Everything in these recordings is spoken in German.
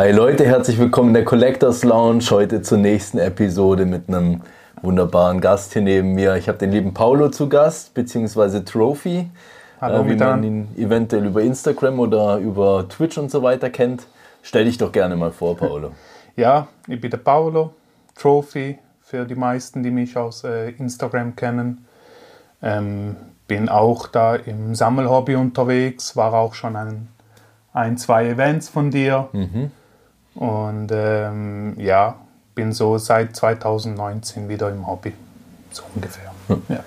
Hi Leute, herzlich willkommen in der Collectors Lounge. Heute zur nächsten Episode mit einem wunderbaren Gast hier neben mir. Ich habe den lieben Paulo zu Gast, beziehungsweise Trophy, Hallo äh, wie man ihn eventuell über Instagram oder über Twitch und so weiter kennt. Stell dich doch gerne mal vor, Paulo. Ja, ich bin der Paolo, Trophy für die meisten, die mich aus äh, Instagram kennen. Ähm, bin auch da im Sammelhobby unterwegs, war auch schon an ein, zwei Events von dir. Und ähm, ja, bin so seit 2019 wieder im Hobby, so ungefähr. Ja.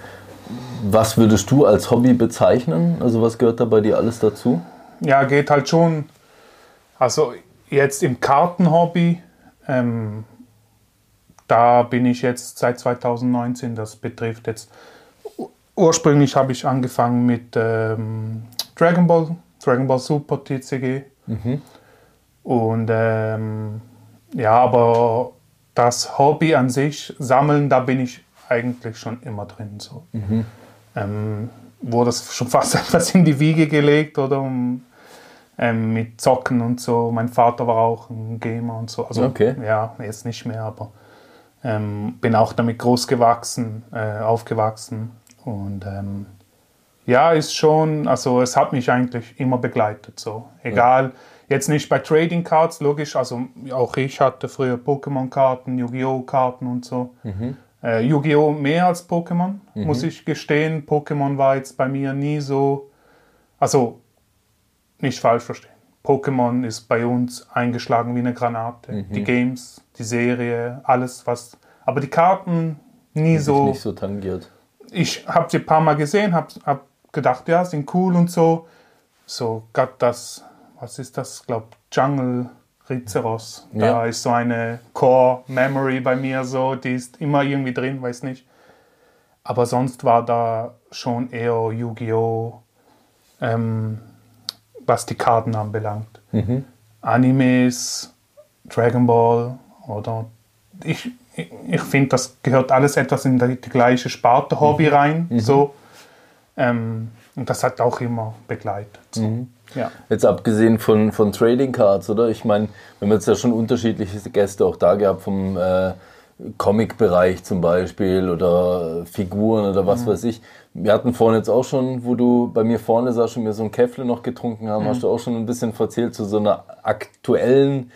Was würdest du als Hobby bezeichnen? Also was gehört da bei dir alles dazu? ja, geht halt schon. Also jetzt im Kartenhobby, ähm, da bin ich jetzt seit 2019, das betrifft jetzt, ur- ursprünglich habe ich angefangen mit ähm, Dragon Ball, Dragon Ball Super TCG. Und ähm, ja, aber das Hobby an sich, Sammeln, da bin ich eigentlich schon immer drin. So. Ähm, wurde es schon fast etwas in die Wiege gelegt oder um, ähm, mit Zocken und so. Mein Vater war auch ein Gamer und so. Also Okay. ja, jetzt nicht mehr, aber ähm, bin auch damit groß gewachsen, äh, aufgewachsen. Und ähm, ja, ist schon, also es hat mich eigentlich immer begleitet. So. Egal, jetzt nicht bei Trading Cards, logisch, also auch ich hatte früher Pokémon-Karten, Yu-Gi-Oh! Karten und so. Äh, Yu-Gi-Oh! mehr als Pokémon, muss ich gestehen. Pokémon war jetzt bei mir nie so, also nicht falsch verstehen. Pokémon ist bei uns eingeschlagen wie eine Granate. Die Games, die Serie, alles was. Aber die Karten nie Dich so nicht so tangiert. ich habe sie ein paar Mal gesehen, habe hab gedacht, ja, sind cool und so. So, gerade das, was ist das? glaube Jungle Rizeros. Da Ja. ist so eine Core Memory bei mir so, die ist immer irgendwie drin, weiß nicht. Aber sonst war da schon eher Yu-Gi-Oh! Ähm, was die Karten anbelangt. Animes, Dragon Ball oder ich, ich, ich finde, das gehört alles etwas in die, die gleiche Sparte Hobby rein. So. Ähm, und das hat auch immer begleitet. So. Ja. Jetzt abgesehen von, von Trading Cards, oder? Ich meine, wir haben jetzt ja schon unterschiedliche Gäste auch da gehabt, vom äh, Comic-Bereich zum Beispiel oder Figuren oder was weiß ich. Wir hatten vorhin jetzt auch schon, wo du bei mir vorne saßt und wir so ein Käffle noch getrunken haben, hast du auch schon ein bisschen erzählt zu so einer aktuellen,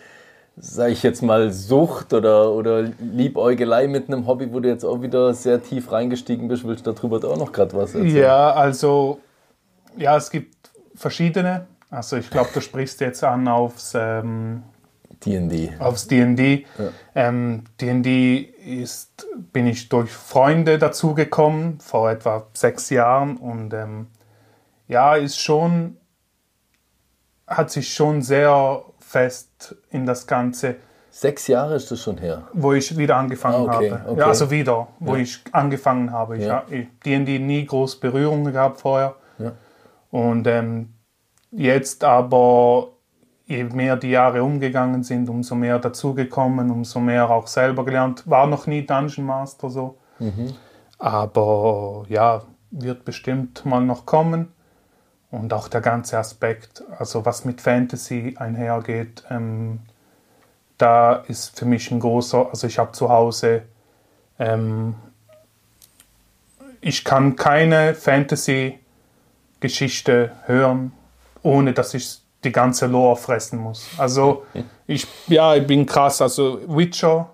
sag ich jetzt mal, Sucht oder, oder Liebäugelei mit einem Hobby, wo du jetzt auch wieder sehr tief reingestiegen bist. Willst du darüber auch noch gerade was erzählen? ja, also, ja, es gibt verschiedene. Also ich glaube, du sprichst jetzt an aufs ähm, D&D. aufs D&D. Ähm, D&D ist, bin ich durch Freunde dazugekommen, vor etwa sechs Jahren und ähm, ja, ist schon, hat sich schon sehr fest in das Ganze, Sechs Jahre ist das schon her. wo ich wieder angefangen Ah, okay, habe. okay. Ja, also wieder, wo ich angefangen habe. Ich Ja. habe D&D nie groß Berührung gehabt vorher. Und ähm, jetzt aber, je mehr die Jahre umgegangen sind, umso mehr dazugekommen, umso mehr auch selber gelernt. War noch nie Dungeon Master so. Aber ja, wird bestimmt mal noch kommen. Und auch der ganze Aspekt, also was mit Fantasy einhergeht, ähm, da ist für mich ein großer, also ich habe zu Hause, ähm, ich kann keine Fantasy-Geschichte hören, ohne dass ich die ganze Lore fressen muss. Also ich, ja, ich bin krass, also Witcher,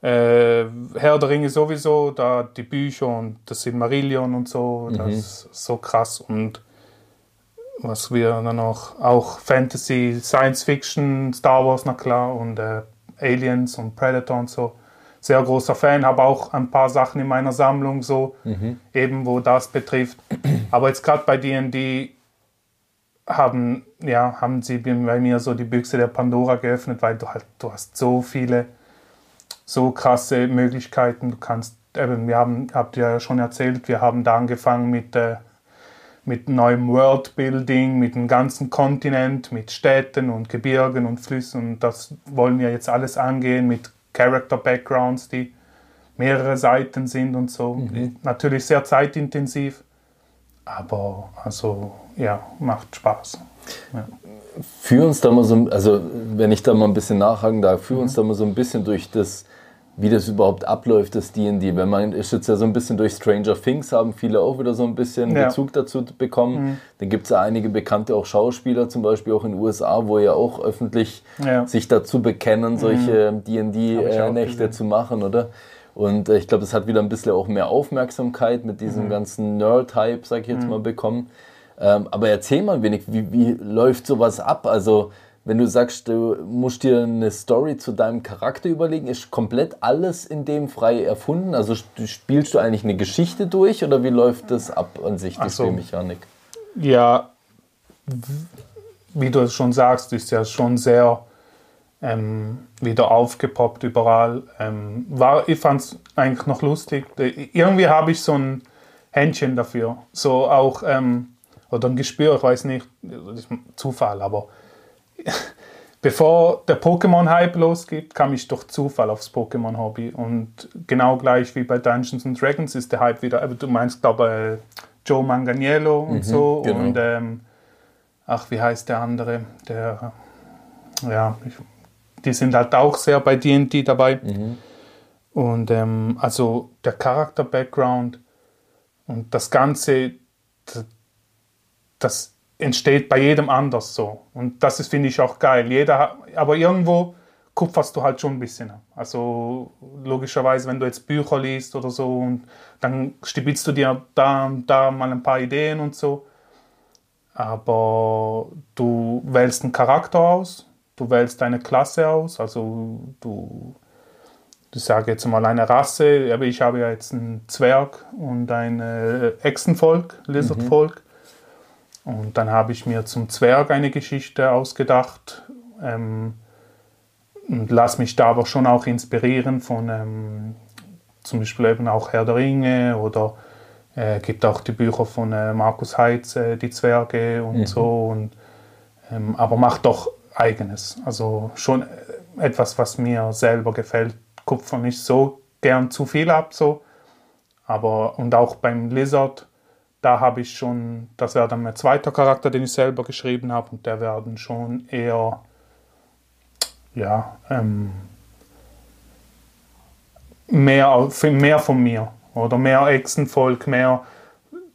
äh, Herr der Ringe sowieso, da die Bücher und das Silmarillion und so, das ist so krass und was wir dann noch, auch Fantasy, Science Fiction, Star Wars, na klar, und äh, Aliens und Predator und so. Sehr großer Fan, habe auch ein paar Sachen in meiner Sammlung so, eben wo das betrifft. Aber jetzt gerade bei D&D haben, ja, haben sie bei mir so die Büchse der Pandora geöffnet, weil du halt, du hast so viele, so krasse Möglichkeiten. Du kannst, eben, wir haben, habt ihr ja schon erzählt, wir haben da angefangen mit, äh, mit neuem Worldbuilding, mit dem ganzen Kontinent, mit Städten und Gebirgen und Flüssen. Und das wollen wir jetzt alles angehen mit Character Backgrounds, die mehrere Seiten sind und so. Natürlich sehr zeitintensiv, aber also ja, macht Spaß. Ja. Führ uns da mal so, also wenn ich da mal ein bisschen nachhaken darf, führ uns da mal so ein bisschen durch das, wie das überhaupt abläuft, das D&D. Wenn man ist jetzt ja so ein bisschen durch Stranger Things, haben viele auch wieder so ein bisschen Ja. Bezug dazu bekommen. Dann gibt es ja einige bekannte auch Schauspieler, zum Beispiel auch in den USA, wo ja auch öffentlich Ja. sich dazu bekennen, solche auch D&D-Nächte gesehen. zu machen, oder? Und äh, ich glaube, das hat wieder ein bisschen auch mehr Aufmerksamkeit mit Mhm. diesem ganzen Nerd-Hype, sag ich jetzt mal, bekommen. Ähm, aber erzähl mal ein wenig, wie, wie läuft sowas ab? Also, wenn du sagst, du musst dir eine Story zu deinem Charakter überlegen, ist komplett alles in dem frei erfunden? Also sp- spielst du eigentlich eine Geschichte durch oder wie läuft das ab an sich, die so. Spielmechanik? Ja, wie du es schon sagst, ist ja schon sehr ähm, wieder aufgepoppt überall. Ähm, war, ich fand es eigentlich noch lustig. Irgendwie habe ich so ein Händchen dafür. So auch, ähm, oder ein Gespür, ich weiß nicht, Zufall, aber bevor der Pokémon-Hype losgeht, kam ich durch Zufall aufs Pokémon-Hobby. Und genau gleich wie bei Dungeons and Dragons ist der Hype wieder, aber du meinst, glaube ich, Joe Manganiello und so. genau. Und ähm, ach, wie heißt der andere? Der, ja, ich, die sind halt auch sehr bei D&D dabei. Und ähm, also der Charakter-Background und das Ganze, das entsteht bei jedem anders so. Und das ist, finde ich, auch geil. Jeder, aber irgendwo kupferst du halt schon ein bisschen. Also logischerweise, wenn du jetzt Bücher liest oder so, und dann stibitzt du dir da und da mal ein paar Ideen und so. Aber du wählst einen Charakter aus, du wählst deine Klasse aus, also du, ich sage jetzt mal eine Rasse, aber ich habe ja jetzt einen Zwerg und ein äh, Echsenvolk, Lizardvolk. Und dann habe ich mir zum Zwerg eine Geschichte ausgedacht ähm, und lass mich da aber schon auch inspirieren von ähm, zum Beispiel eben auch Herr der Ringe oder äh, gibt auch die Bücher von äh, Markus Heitz, äh, die Zwerge und so. Und, ähm, aber macht doch eigenes. Also schon äh, etwas, was mir selber gefällt. Kupfer nicht so gern zu viel ab, so. Aber und auch beim Lizard, da habe ich schon, das wäre dann mein zweiter Charakter, den ich selber geschrieben habe, und der werden schon eher, ja, ähm, mehr, mehr von mir oder mehr Echsenvolk, mehr.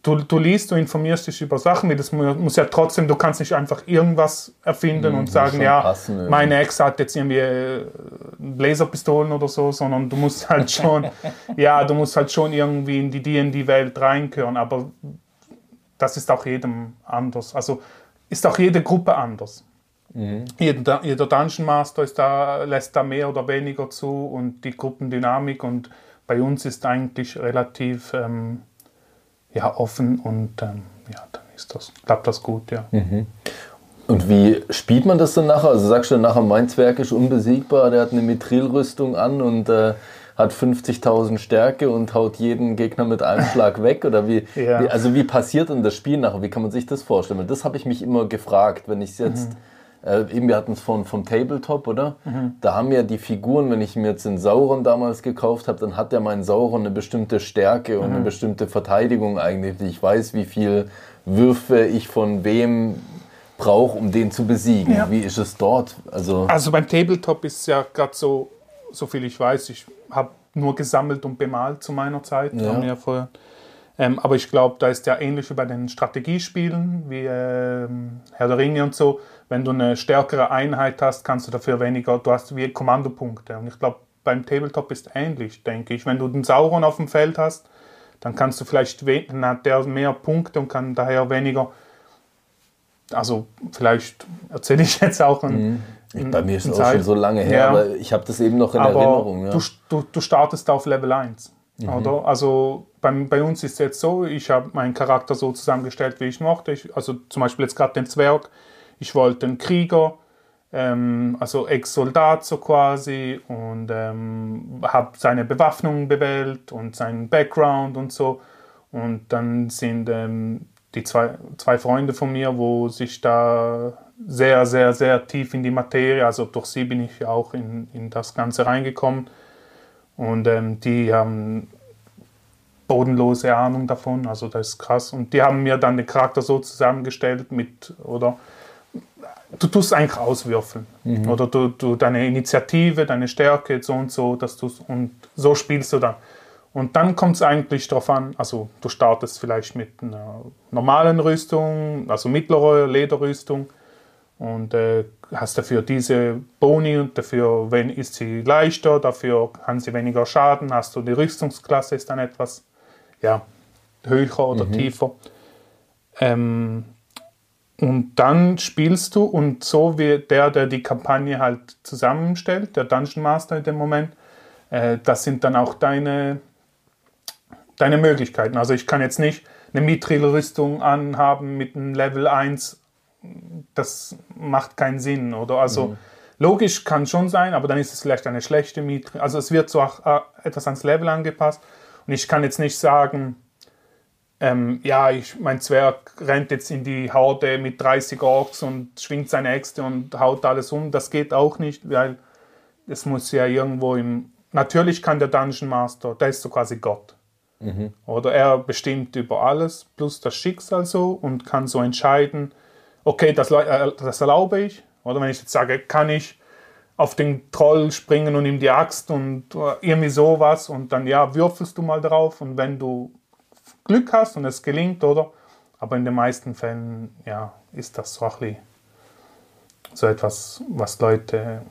Du, du liest, du informierst dich über Sachen, das mu- muss ja trotzdem, du kannst nicht einfach irgendwas erfinden und sagen, ja, passen meine Ex hat jetzt irgendwie äh, Laserpistolen oder so, sondern du musst halt schon, ja, du musst halt schon irgendwie in die D&D-Welt reinkören, aber das ist auch jedem anders. Also ist auch jede Gruppe anders. Jeder, jeder Dungeon Master ist da, lässt da mehr oder weniger zu und die Gruppendynamik und bei uns ist eigentlich relativ ähm, ja, offen und ähm, ja, dann ist das, klappt das gut, ja. Und wie spielt man das dann nachher? Also sagst du dann nachher, mein Zwerg ist unbesiegbar, der hat eine Mithrilrüstung an und äh, hat 50.000 Stärke und haut jeden Gegner mit einem Schlag weg? Oder wie, Ja. wie, also wie passiert denn das Spiel nachher? Wie kann man sich das vorstellen? Das habe ich mich immer gefragt, wenn ich es jetzt, äh, eben wir hatten es von, vom Tabletop, oder? Da haben ja die Figuren, wenn ich mir jetzt den Sauron damals gekauft habe, dann hat ja mein Sauron eine bestimmte Stärke und eine bestimmte Verteidigung eigentlich. Ich weiß, wie viel Würfe ich von wem brauche, um den zu besiegen. Ja. Wie ist es dort? Also, Also beim Tabletop ist ja gerade so, so viel ich weiß, ich habe nur gesammelt und bemalt zu meiner Zeit. Ja. haben wir ja vorher. Ähm, aber ich glaube, da ist ja ähnlich wie bei den Strategiespielen, wie ähm, Herr der Ringe und so. Wenn du eine stärkere Einheit hast, kannst du dafür weniger, du hast wie Kommandopunkte. Und ich glaube, beim Tabletop ist ähnlich, denke ich. Wenn du den Sauron auf dem Feld hast, dann kannst du vielleicht, dann hat der mehr Punkte und kann daher weniger also vielleicht erzähle ich jetzt auch ein, Bei mir ist es auch schon so lange her, Ja. aber ich habe das eben noch in Aber Erinnerung. Ja. du, du, du startest auf Level 1. Oder? Also bei, bei uns ist es jetzt so, ich habe meinen Charakter so zusammengestellt, wie ich mochte. Ich, also zum Beispiel jetzt gerade den Zwerg. Ich wollte einen Krieger, ähm, also Ex-Soldat so quasi und ähm, habe seine Bewaffnung bewählt und seinen Background und so. Und dann sind ähm, die zwei, zwei Freunde von mir, wo sich da sehr, sehr, sehr tief in die Materie, also durch sie bin ich auch in, in das Ganze reingekommen. Und ähm, die haben bodenlose Ahnung davon, also das ist krass. Und die haben mir dann den Charakter so zusammengestellt mit, oder du tust eigentlich auswürfeln. Oder du, du deine Initiative, deine Stärke, so und so, dass du und so spielst du dann. Und dann kommt es eigentlich darauf an, also du startest vielleicht mit einer normalen Rüstung, also mittlere Lederrüstung und äh, hast dafür diese Boni und dafür wenn, ist sie leichter, dafür kann sie weniger Schaden, hast du die Rüstungsklasse ist dann etwas ja, höher oder tiefer. Ähm, und dann spielst du und so wie der, der die Kampagne halt zusammenstellt, der Dungeon Master in dem Moment, äh, das sind dann auch deine, deine Möglichkeiten. Also ich kann jetzt nicht eine Mithril-Rüstung anhaben mit einem Level 1, das macht keinen Sinn, oder? Also logisch kann schon sein, aber dann ist es vielleicht eine schlechte Mithril. Also es wird so auch äh, etwas ans Level angepasst und ich kann jetzt nicht sagen, ähm, ja, ich, mein Zwerg rennt jetzt in die Horde mit 30 Orks und schwingt seine Äxte und haut alles um. Das geht auch nicht, weil es muss ja irgendwo im. Natürlich kann der Dungeon Master, der ist so quasi Gott. Oder er bestimmt über alles, plus das Schicksal so und kann so entscheiden, okay, das, äh, das erlaube ich. Oder wenn ich jetzt sage, kann ich auf den Troll springen und ihm die Axt und äh, irgendwie sowas und dann ja, würfelst du mal drauf und wenn du Glück hast und es gelingt, oder? Aber in den meisten Fällen, ja, ist das so ein bisschen so etwas, was Leute,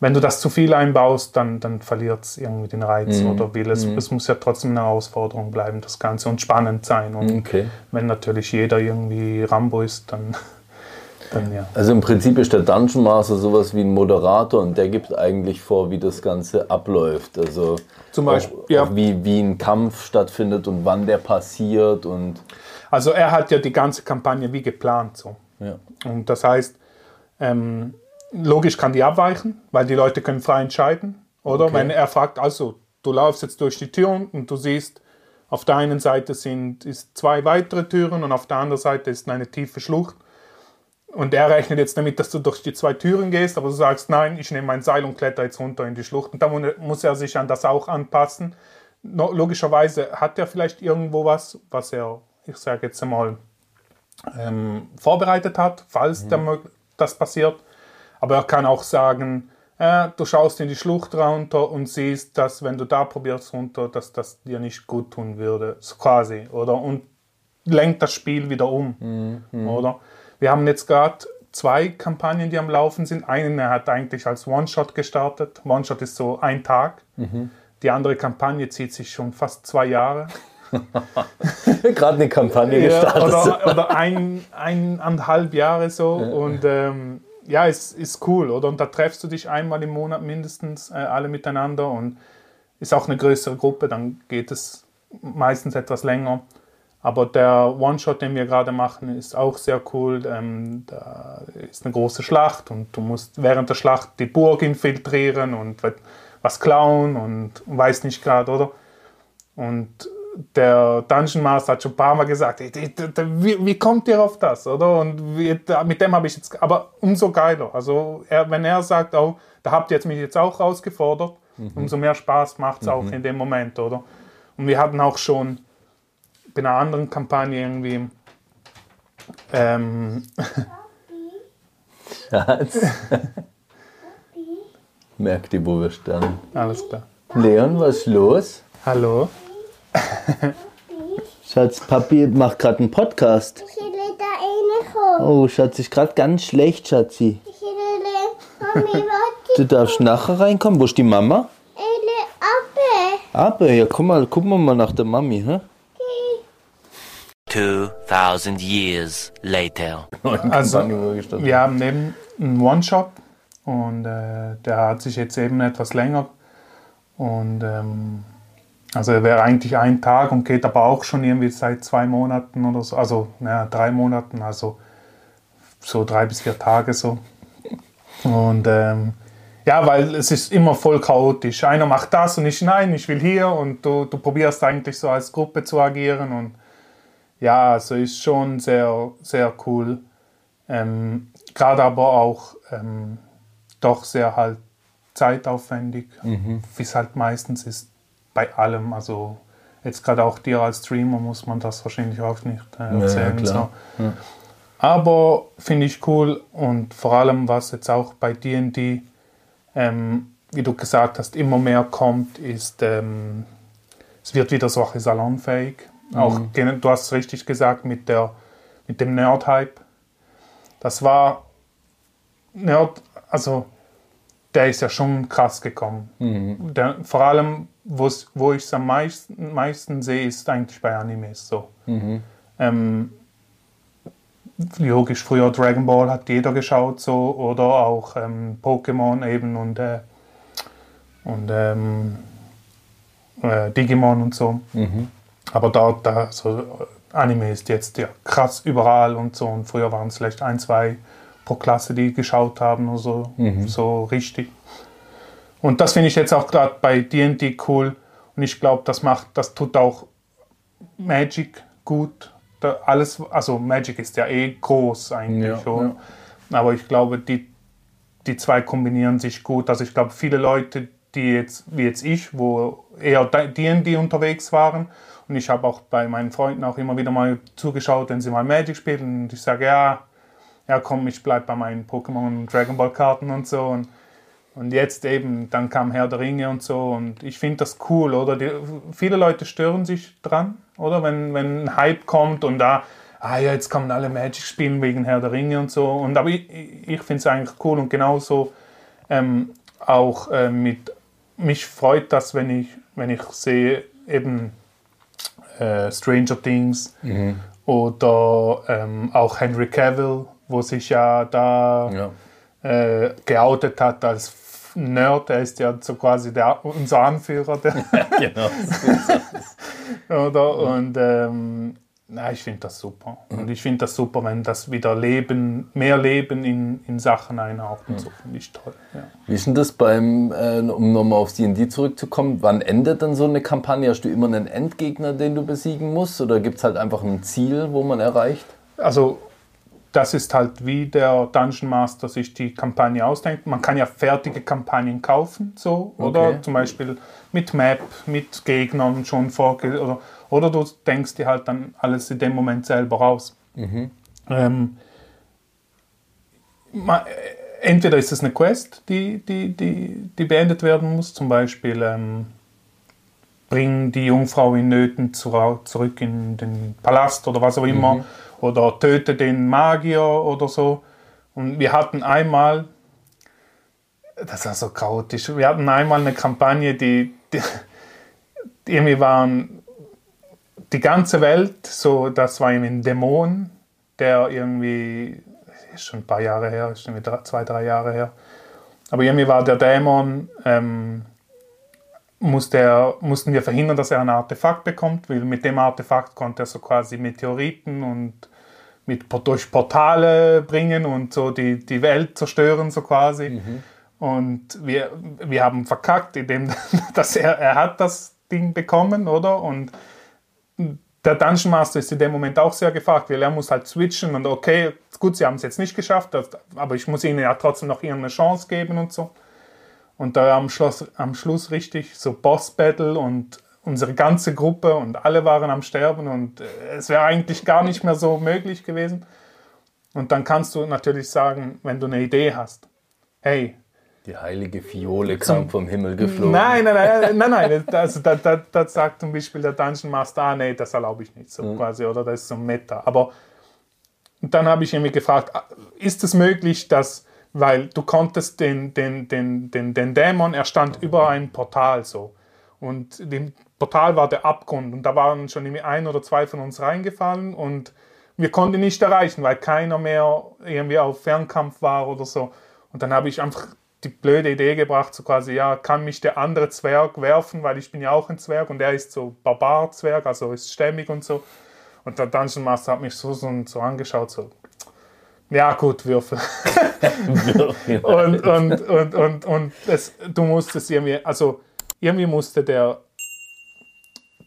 wenn du das zu viel einbaust, dann, dann verliert es irgendwie den Reiz oder will es, es muss ja trotzdem eine Herausforderung bleiben, das Ganze und spannend sein. Und Okay. wenn natürlich jeder irgendwie Rambo ist, dann, dann ja. Also im Prinzip ist der Dungeon Master sowas wie ein Moderator und der gibt eigentlich vor, wie das Ganze abläuft. Also Zum Beispiel, auch, ja. auch wie, wie ein Kampf stattfindet und wann der passiert und Also er hat ja die ganze Kampagne wie geplant so. ja. Und das heißt, ähm, logisch kann die abweichen, weil die Leute können frei entscheiden. Oder Okay. wenn er fragt, also du laufst jetzt durch die Tür und du siehst, auf der einen Seite sind ist zwei weitere Türen und auf der anderen Seite ist eine tiefe Schlucht. Und er rechnet jetzt damit, dass du durch die zwei Türen gehst, aber du sagst, nein, ich nehme mein Seil und kletter jetzt runter in die Schlucht. Und da mu- muss er sich an das auch anpassen. No, logischerweise hat er vielleicht irgendwo was, was er, ich sage jetzt einmal, ähm, vorbereitet hat, falls mög- das passiert. Aber er kann auch sagen, äh, du schaust in die Schlucht runter und siehst, dass wenn du da probierst runter, dass das dir nicht gut tun würde, so quasi, oder? Und lenkt das Spiel wieder um, oder? Wir haben jetzt gerade zwei Kampagnen, die am Laufen sind. Eine hat eigentlich als One-Shot gestartet. One-Shot ist so ein Tag. Die andere Kampagne zieht sich schon fast zwei Jahre. gerade eine Kampagne Ja, gestartet. oder, oder ein, eineinhalb Jahre so. Und ähm, ja, es ist cool, oder? Und da treffst du dich einmal im Monat mindestens äh, alle miteinander und ist auch eine größere Gruppe, dann geht es meistens etwas länger. Aber der One-Shot, den wir gerade machen, ist auch sehr cool. Ähm, da ist eine große Schlacht und du musst während der Schlacht die Burg infiltrieren und was klauen und weiß nicht gerade, oder? Und der Dungeon Master hat schon ein paar Mal gesagt, "Ey, die- die- die- wie, wie kommt ihr auf das, oder? Und wie, mit dem habe ich jetzt, aber umso geiler. Also er, wenn er sagt, oh, da habt ihr jetzt mich jetzt auch rausgefordert, umso mehr Spaß macht es auch in dem Moment, oder? Und wir hatten auch schon bei einer anderen Kampagne irgendwie ähm, Schatz. Merkt ihr, wo wir standen. alles klar. Leon, was ist los? Hallo? Schatz, Papi macht gerade einen Podcast. Ich will da reinkommen. Oh, Schatz, ist gerade ganz schlecht, Schatzi. Ich will, Mami. Du darfst nachher reinkommen. Wo ist die Mama? Ich will ab. Aber, ja, guck mal, gucken wir mal nach der Mami, hä? 2,000 years later. Also, wir haben eben einen One-Shot und äh, der hat sich jetzt eben etwas länger. Und ähm, also er wäre eigentlich ein Tag und geht aber auch schon irgendwie seit zwei Monaten oder so, also naja, drei Monaten, also so drei bis vier Tage so. Und ähm, ja, weil es ist immer voll chaotisch. Einer macht das und ich nein, ich will hier und du, du probierst eigentlich so als Gruppe zu agieren und ja, also ist schon sehr, sehr cool. Ähm, Gerade aber auch ähm, doch sehr halt zeitaufwendig, wie es halt meistens ist bei allem. Also jetzt gerade auch dir als Streamer muss man das wahrscheinlich auch nicht äh, erzählen. klar. So. Aber finde ich cool und vor allem, was jetzt auch bei D&D, ähm, wie du gesagt hast, immer mehr kommt, ist, ähm, es wird wieder solche salonfähig. Auch, gen- du hast es richtig gesagt, mit, der, mit dem Nerd-Hype. Das war Nerd, also der ist ja schon krass gekommen. Der, vor allem, wo ich es am meisten, meisten sehe, ist eigentlich bei Animes so. Ähm, logisch, früher Dragon Ball hat jeder geschaut so oder auch ähm, Pokémon eben und, äh, und ähm, äh, Digimon und so. Aber da, da so, Anime ist jetzt ja krass überall und so und früher waren es vielleicht ein, zwei pro Klasse, die geschaut haben oder so, so richtig. Und das finde ich jetzt auch gerade bei D&D cool und ich glaube, das macht, das tut auch Magic gut. Da alles, also Magic ist ja eh groß eigentlich, Ja, schon. aber ich glaube, die, die zwei kombinieren sich gut. Also ich glaube, viele Leute, die jetzt, wie jetzt ich, wo eher D&D unterwegs waren und ich habe auch bei meinen Freunden auch immer wieder mal zugeschaut, wenn sie mal Magic spielen und ich sage, ja, ja komm, ich bleib bei meinen Pokémon und Dragon Ball Karten und so und und jetzt eben, dann kam Herr der Ringe und so. Und ich finde das cool, oder? Die, viele Leute stören sich dran, oder? Wenn, wenn ein Hype kommt und da, ah ja, jetzt kommen alle Magic spielen wegen Herr der Ringe und so. Und aber ich, ich finde es eigentlich cool und genauso ähm, auch äh, mit, mich freut das, wenn ich, wenn ich sehe, eben äh, Stranger Things oder ähm, auch Henry Cavill, wo sich ja da Ja. äh, geoutet hat als Nerd. Er ist ja so quasi der, unser Anführer. Der, genau. oder? Und ähm, na, ich finde das super. Und ich finde das super, wenn das wieder Leben, mehr Leben in, in Sachen einhaucht und so. Finde ich toll. Ja. Wie ist denn das beim, äh, um nochmal aufs D&D zurückzukommen, wann endet dann so eine Kampagne? Hast du immer einen Endgegner, den du besiegen musst? Oder gibt es halt einfach ein Ziel, wo man erreicht? Also das ist halt wie der Dungeon Master sich die Kampagne ausdenkt. Man kann ja fertige Kampagnen kaufen, so, oder Okay. zum Beispiel mit Map, mit Gegnern schon vorge... Oder, oder du denkst dir halt dann alles in dem Moment selber aus. Ähm, ma- äh, entweder ist es eine Quest, die, die, die, die beendet werden muss, zum Beispiel ähm, bring die Jungfrau in Nöten zurück in den Palast oder was auch immer, oder töte den Magier oder so. Und wir hatten einmal, das war so chaotisch, wir hatten einmal eine Kampagne, die, die irgendwie waren die ganze Welt, so, das war irgendwie ein Dämon, der irgendwie, ist schon ein paar Jahre her, ist schon wieder zwei, drei Jahre her, aber irgendwie war der Dämon, ähm, musste er, mussten wir verhindern, dass er ein Artefakt bekommt, weil mit dem Artefakt konnte er so quasi Meteoriten und mit, durch Portale bringen und so die, die Welt zerstören, so quasi. Und wir, wir haben verkackt, indem dass er, er hat das Ding bekommen, oder? Und der Dungeon Master ist in dem Moment auch sehr gefragt, weil er muss halt switchen und okay, gut, sie haben es jetzt nicht geschafft, aber ich muss ihnen ja trotzdem noch irgendeine Chance geben und so. Und da am Schluss, am Schluss richtig so Boss-Battle und unsere ganze Gruppe und alle waren am Sterben und äh, es wäre eigentlich gar nicht mehr so möglich gewesen. Und dann kannst du natürlich sagen, wenn du eine Idee hast, hey, Die heilige Fiole kam vom Himmel geflogen. Nein, nein, nein, nein, nein. Das, das, das, das sagt zum Beispiel der Dungeon Master, ah, nee, das erlaube ich nicht, so quasi, oder das ist so Meta. Aber dann habe ich irgendwie gefragt, ah, ist es möglich, dass, weil du konntest den, den, den, den, den Dämon, er stand über ein Portal so. Und dem Portal war der Abgrund und da waren schon irgendwie ein oder zwei von uns reingefallen und wir konnten ihn nicht erreichen, weil keiner mehr irgendwie auf Fernkampf war oder so. Und dann habe ich einfach die blöde Idee gebracht, so quasi, ja, kann mich der andere Zwerg werfen, weil ich bin ja auch ein Zwerg und er ist so Barbar-Zwerg, also ist stämmig und so. Und der Dungeon Master hat mich so, so, so angeschaut, so, ja gut, Würfel. und, und, und, und, und es, du musstest irgendwie, also irgendwie musste der,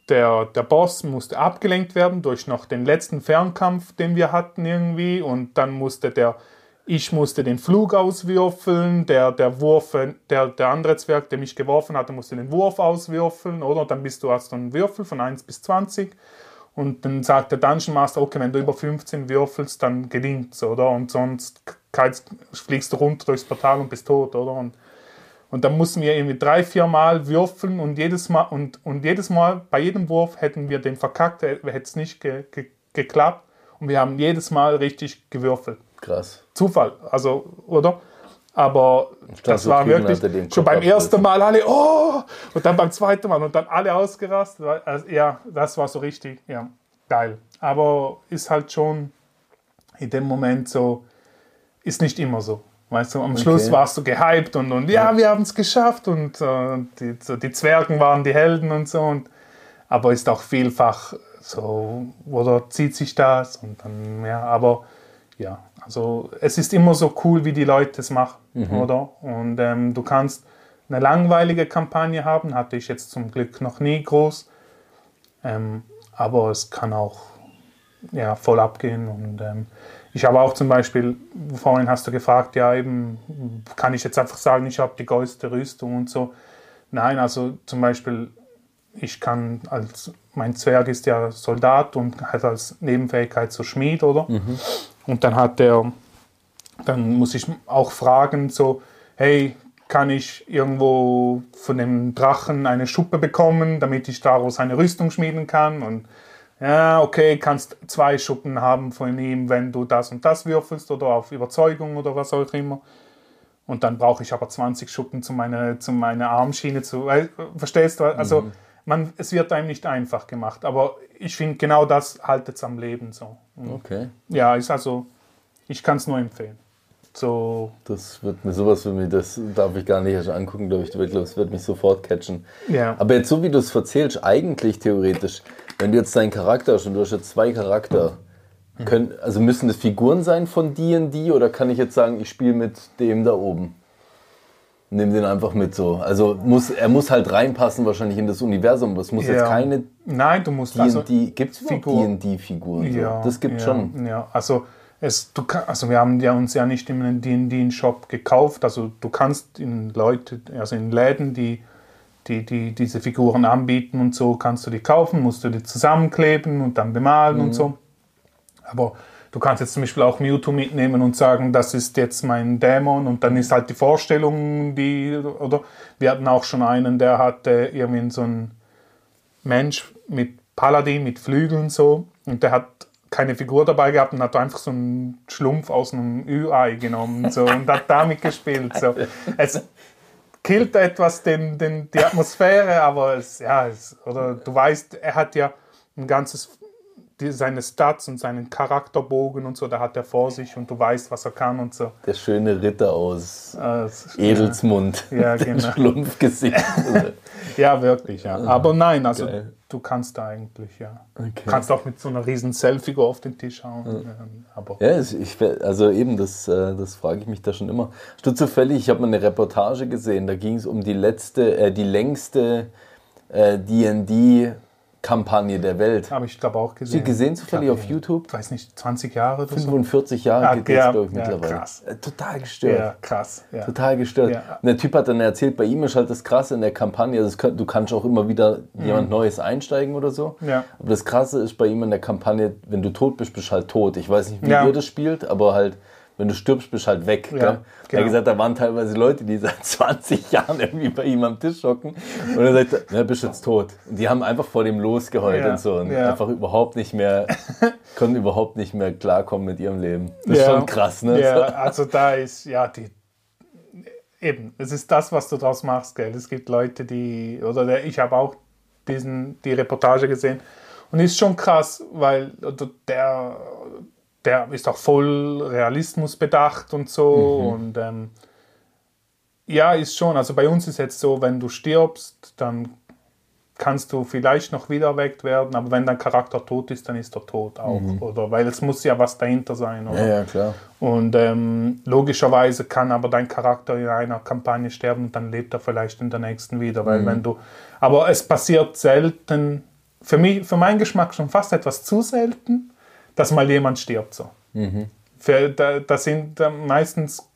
der, der Boss musste abgelenkt werden durch noch den letzten Fernkampf, den wir hatten irgendwie und dann musste der, ich musste den Flug auswürfeln, der, der Wurf, der, der andere Zwerg, der mich geworfen hatte, musste den Wurf auswürfeln, oder? Dann bist du, hast einen Würfel von 1 bis 20 und dann sagt der Dungeon Master, okay, wenn du über 15 würfelst, dann gelingt's, oder? Und sonst fliegst du runter durchs Portal und bist tot, oder? Und, und dann mussten wir irgendwie drei, vier Mal würfeln und jedes Mal, und, und jedes Mal, bei jedem Wurf hätten wir den verkackt, hätte es nicht ge, ge, geklappt. Und wir haben jedes Mal richtig gewürfelt. Krass. Zufall, also, oder? Aber das so war wirklich schon beim ersten. Mal alle, oh, und dann beim zweiten Mal und dann alle ausgerastet. Also, ja, das war so richtig, ja, geil. Aber ist halt schon in dem Moment so, ist nicht immer so. Weißt du, am Schluss warst du gehypt und, und ja, wir haben es geschafft und äh, die, so, die Zwergen waren die Helden und so. Und, aber ist auch vielfach so, oder zieht sich das und dann, ja, aber ja, also es ist immer so cool, wie die Leute es machen, oder? Und ähm, du kannst eine langweilige Kampagne haben, hatte ich jetzt zum Glück noch nie groß, ähm, aber es kann auch ja, voll abgehen und ähm, ich habe auch zum Beispiel, vorhin hast du gefragt, ja eben, kann ich jetzt einfach sagen, ich habe die größte Rüstung und so. Nein, also zum Beispiel, ich kann als, mein Zwerg ist ja Soldat und hat als Nebenfähigkeit so Schmied, oder? Und dann hat der, dann muss ich auch fragen, so, hey, kann ich irgendwo von dem Drachen eine Schuppe bekommen, damit ich daraus eine Rüstung schmieden kann? Und ja, okay, kannst zwei Schuppen haben von ihm, wenn du das und das würfelst oder auf Überzeugung oder was auch immer. Und dann brauche ich aber 20 Schuppen zu meiner, zu meiner Armschiene zu. äh, Verstehst du? Also man, es wird einem nicht einfach gemacht. Aber ich finde, genau das haltet es am Leben so. Und Okay. ja, ist also, ich kann es nur empfehlen. So, Das wird mir sowas für mich, das darf ich gar nicht erst angucken, glaube ich. wirklich, Das wird mich sofort catchen. Ja. Aber jetzt so wie du es erzählst, eigentlich theoretisch, wenn du jetzt deinen Charakter hast und du hast jetzt zwei Charakter, können, also müssen das Figuren sein von D&D oder kann ich jetzt sagen, ich spiele mit dem da oben? Nimm den einfach mit so. Also muss, er muss halt reinpassen wahrscheinlich in das Universum. Es muss jetzt ja. keine Nein, du musst also. D&D, gibt es Figur- D&D-Figuren? So? Ja, Das gibt ja, schon. Ja, also, es, du also wir haben ja uns ja nicht in einem D&D-Shop gekauft. Also du kannst in Leute, also in Läden, die, die, die diese Figuren anbieten und so, kannst du die kaufen, musst du die zusammenkleben und dann bemalen Mhm. und so. Aber du kannst jetzt zum Beispiel auch Mewtwo mitnehmen und sagen, das ist jetzt mein Dämon und dann ist halt die Vorstellung, die, oder wir hatten auch schon einen, der hatte irgendwie so einen Mensch mit Paladin, mit Flügeln so und der hat keine Figur dabei gehabt und hat einfach so einen Schlumpf aus einem Ü-Ei genommen so, und hat damit gespielt. So. Es killt etwas den, den, die Atmosphäre, aber es, ja, es, oder du weißt, er hat ja ein ganzes die, seine Stats und seinen Charakterbogen und so, da hat er vor sich und du weißt, was er kann und so. Der schöne Ritter aus Äh, Edelsmund. Ja, genau. Schlumpfgesicht. Ja, wirklich, ja. Aber nein, also Geil. du kannst da eigentlich, ja. Okay. Du kannst auch mit so einer riesen Selfie auf den Tisch hauen. ähm, Aber Ja, ich, also eben, das, äh, das frage ich mich da schon immer. Hast zufällig, ich habe mal eine Reportage gesehen, da ging es um die letzte, äh, die längste äh, D&D-Kampagne der Welt. habe ich glaube auch gesehen. Du gesehen zufällig auf YouTube? Ich weiß nicht, 20 Jahre oder so. 45 Jahre Ah, geht das, ja, glaube ich, ja, mittlerweile. krass. Äh, Total gestört. Ja, krass. Ja. Total gestört. Ja. Und der Typ hat dann erzählt, bei ihm ist halt das Krasse in der Kampagne, also könnt, du kannst auch immer wieder jemand Neues einsteigen oder so. Mhm. Ja. Aber das Krasse ist bei ihm in der Kampagne, wenn du tot bist, bist du halt tot. Ich weiß nicht, wie ihr das spielt, aber halt, wenn du stirbst, bist du halt weg. Ja, gell? Er genau. hat gesagt, da waren teilweise Leute, die seit 20 Jahren irgendwie bei ihm am Tisch hocken. Und er sagte, na, bist jetzt tot. Und die haben einfach vor dem losgeheult Ja, und so. Und ja. einfach überhaupt nicht mehr, konnten überhaupt nicht mehr klarkommen mit ihrem Leben. Das ist schon krass, ne? Ja, also da ist, ja, die. Eben, es ist das, was du draus machst, gell. Es gibt Leute, die, oder der, ich habe auch diesen, die Reportage gesehen. Und ist schon krass, weil der, der ist auch voll Realismus bedacht und so. Und ähm, ja, ist schon. Also bei uns ist jetzt so, wenn du stirbst, dann kannst du vielleicht noch wieder erweckt werden, aber wenn dein Charakter tot ist, dann ist er tot auch. Oder weil es muss ja was dahinter sein. Oder? Ja, ja, klar. Und ähm, logischerweise kann aber dein Charakter in einer Kampagne sterben und dann lebt er vielleicht in der nächsten wieder. Weil wenn du. Aber es passiert selten, für mich, für meinen Geschmack schon fast etwas zu selten, dass mal jemand stirbt so. Für, da, das sind äh, meistens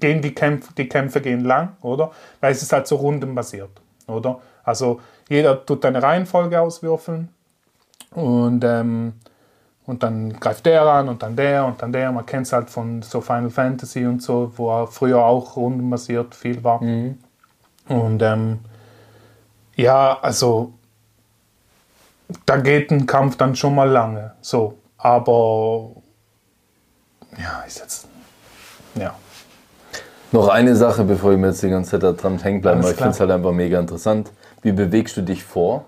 gehen die Kämpfe, die Kämpfe gehen lang, oder? Weil es ist halt so rundenbasiert, oder? Also jeder tut eine Reihenfolge auswürfeln und, ähm, und dann greift der an und dann der und dann der. Man kennt es halt von so Final Fantasy und so, wo er früher auch rundenbasiert viel war. Und ähm, ja, also da geht ein Kampf dann schon mal lange, so. Aber ja, ist jetzt ja. Noch eine Sache, bevor ich mir jetzt die ganze Zeit da dran hängen bleibe, weil ich finde es halt einfach mega interessant. Wie bewegst du dich vor?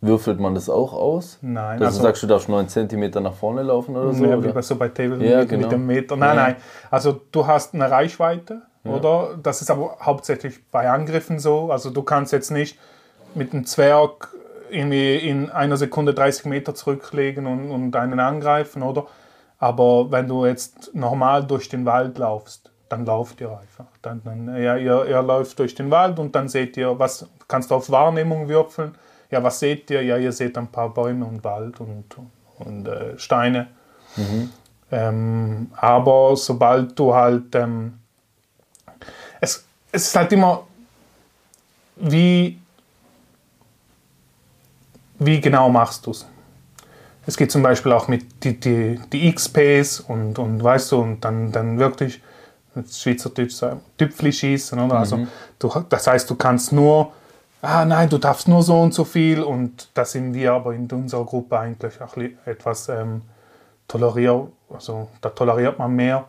Würfelt man das auch aus? Nein, Dass also- du sagst, du darfst 9 cm nach vorne laufen oder so? Ja, wie bei, so bei Table Ja, mit, genau. mit dem Meter. Nein, Ja. nein. Also du hast eine Reichweite, oder? Das ist aber hauptsächlich bei Angriffen so. Also du kannst jetzt nicht mit einem Zwerg irgendwie in einer Sekunde 30 Meter zurücklegen und, und einen angreifen, oder? Aber wenn du jetzt normal durch den Wald laufst, dann lauft ihr einfach. Dann, dann, ja, ihr, ihr läuft durch den Wald und dann seht ihr, was kannst du auf Wahrnehmung würfeln. Ja, was seht ihr? Ja, ihr seht ein paar Bäume und Wald und, und äh, Steine. Ähm, aber sobald du halt. Ähm, es, es ist halt immer, wie, wie genau machst du es? Es geht zum Beispiel auch mit die, die, die XPs und, und weißt du, und dann, dann wirklich, mit Schweizerdeutsch sagen, Tüpfli schießen, oder? Also, du, das heißt, du kannst nur, ah nein, du darfst nur so und so viel und da sind wir aber in unserer Gruppe eigentlich auch etwas ähm, toleriert, also da toleriert man mehr,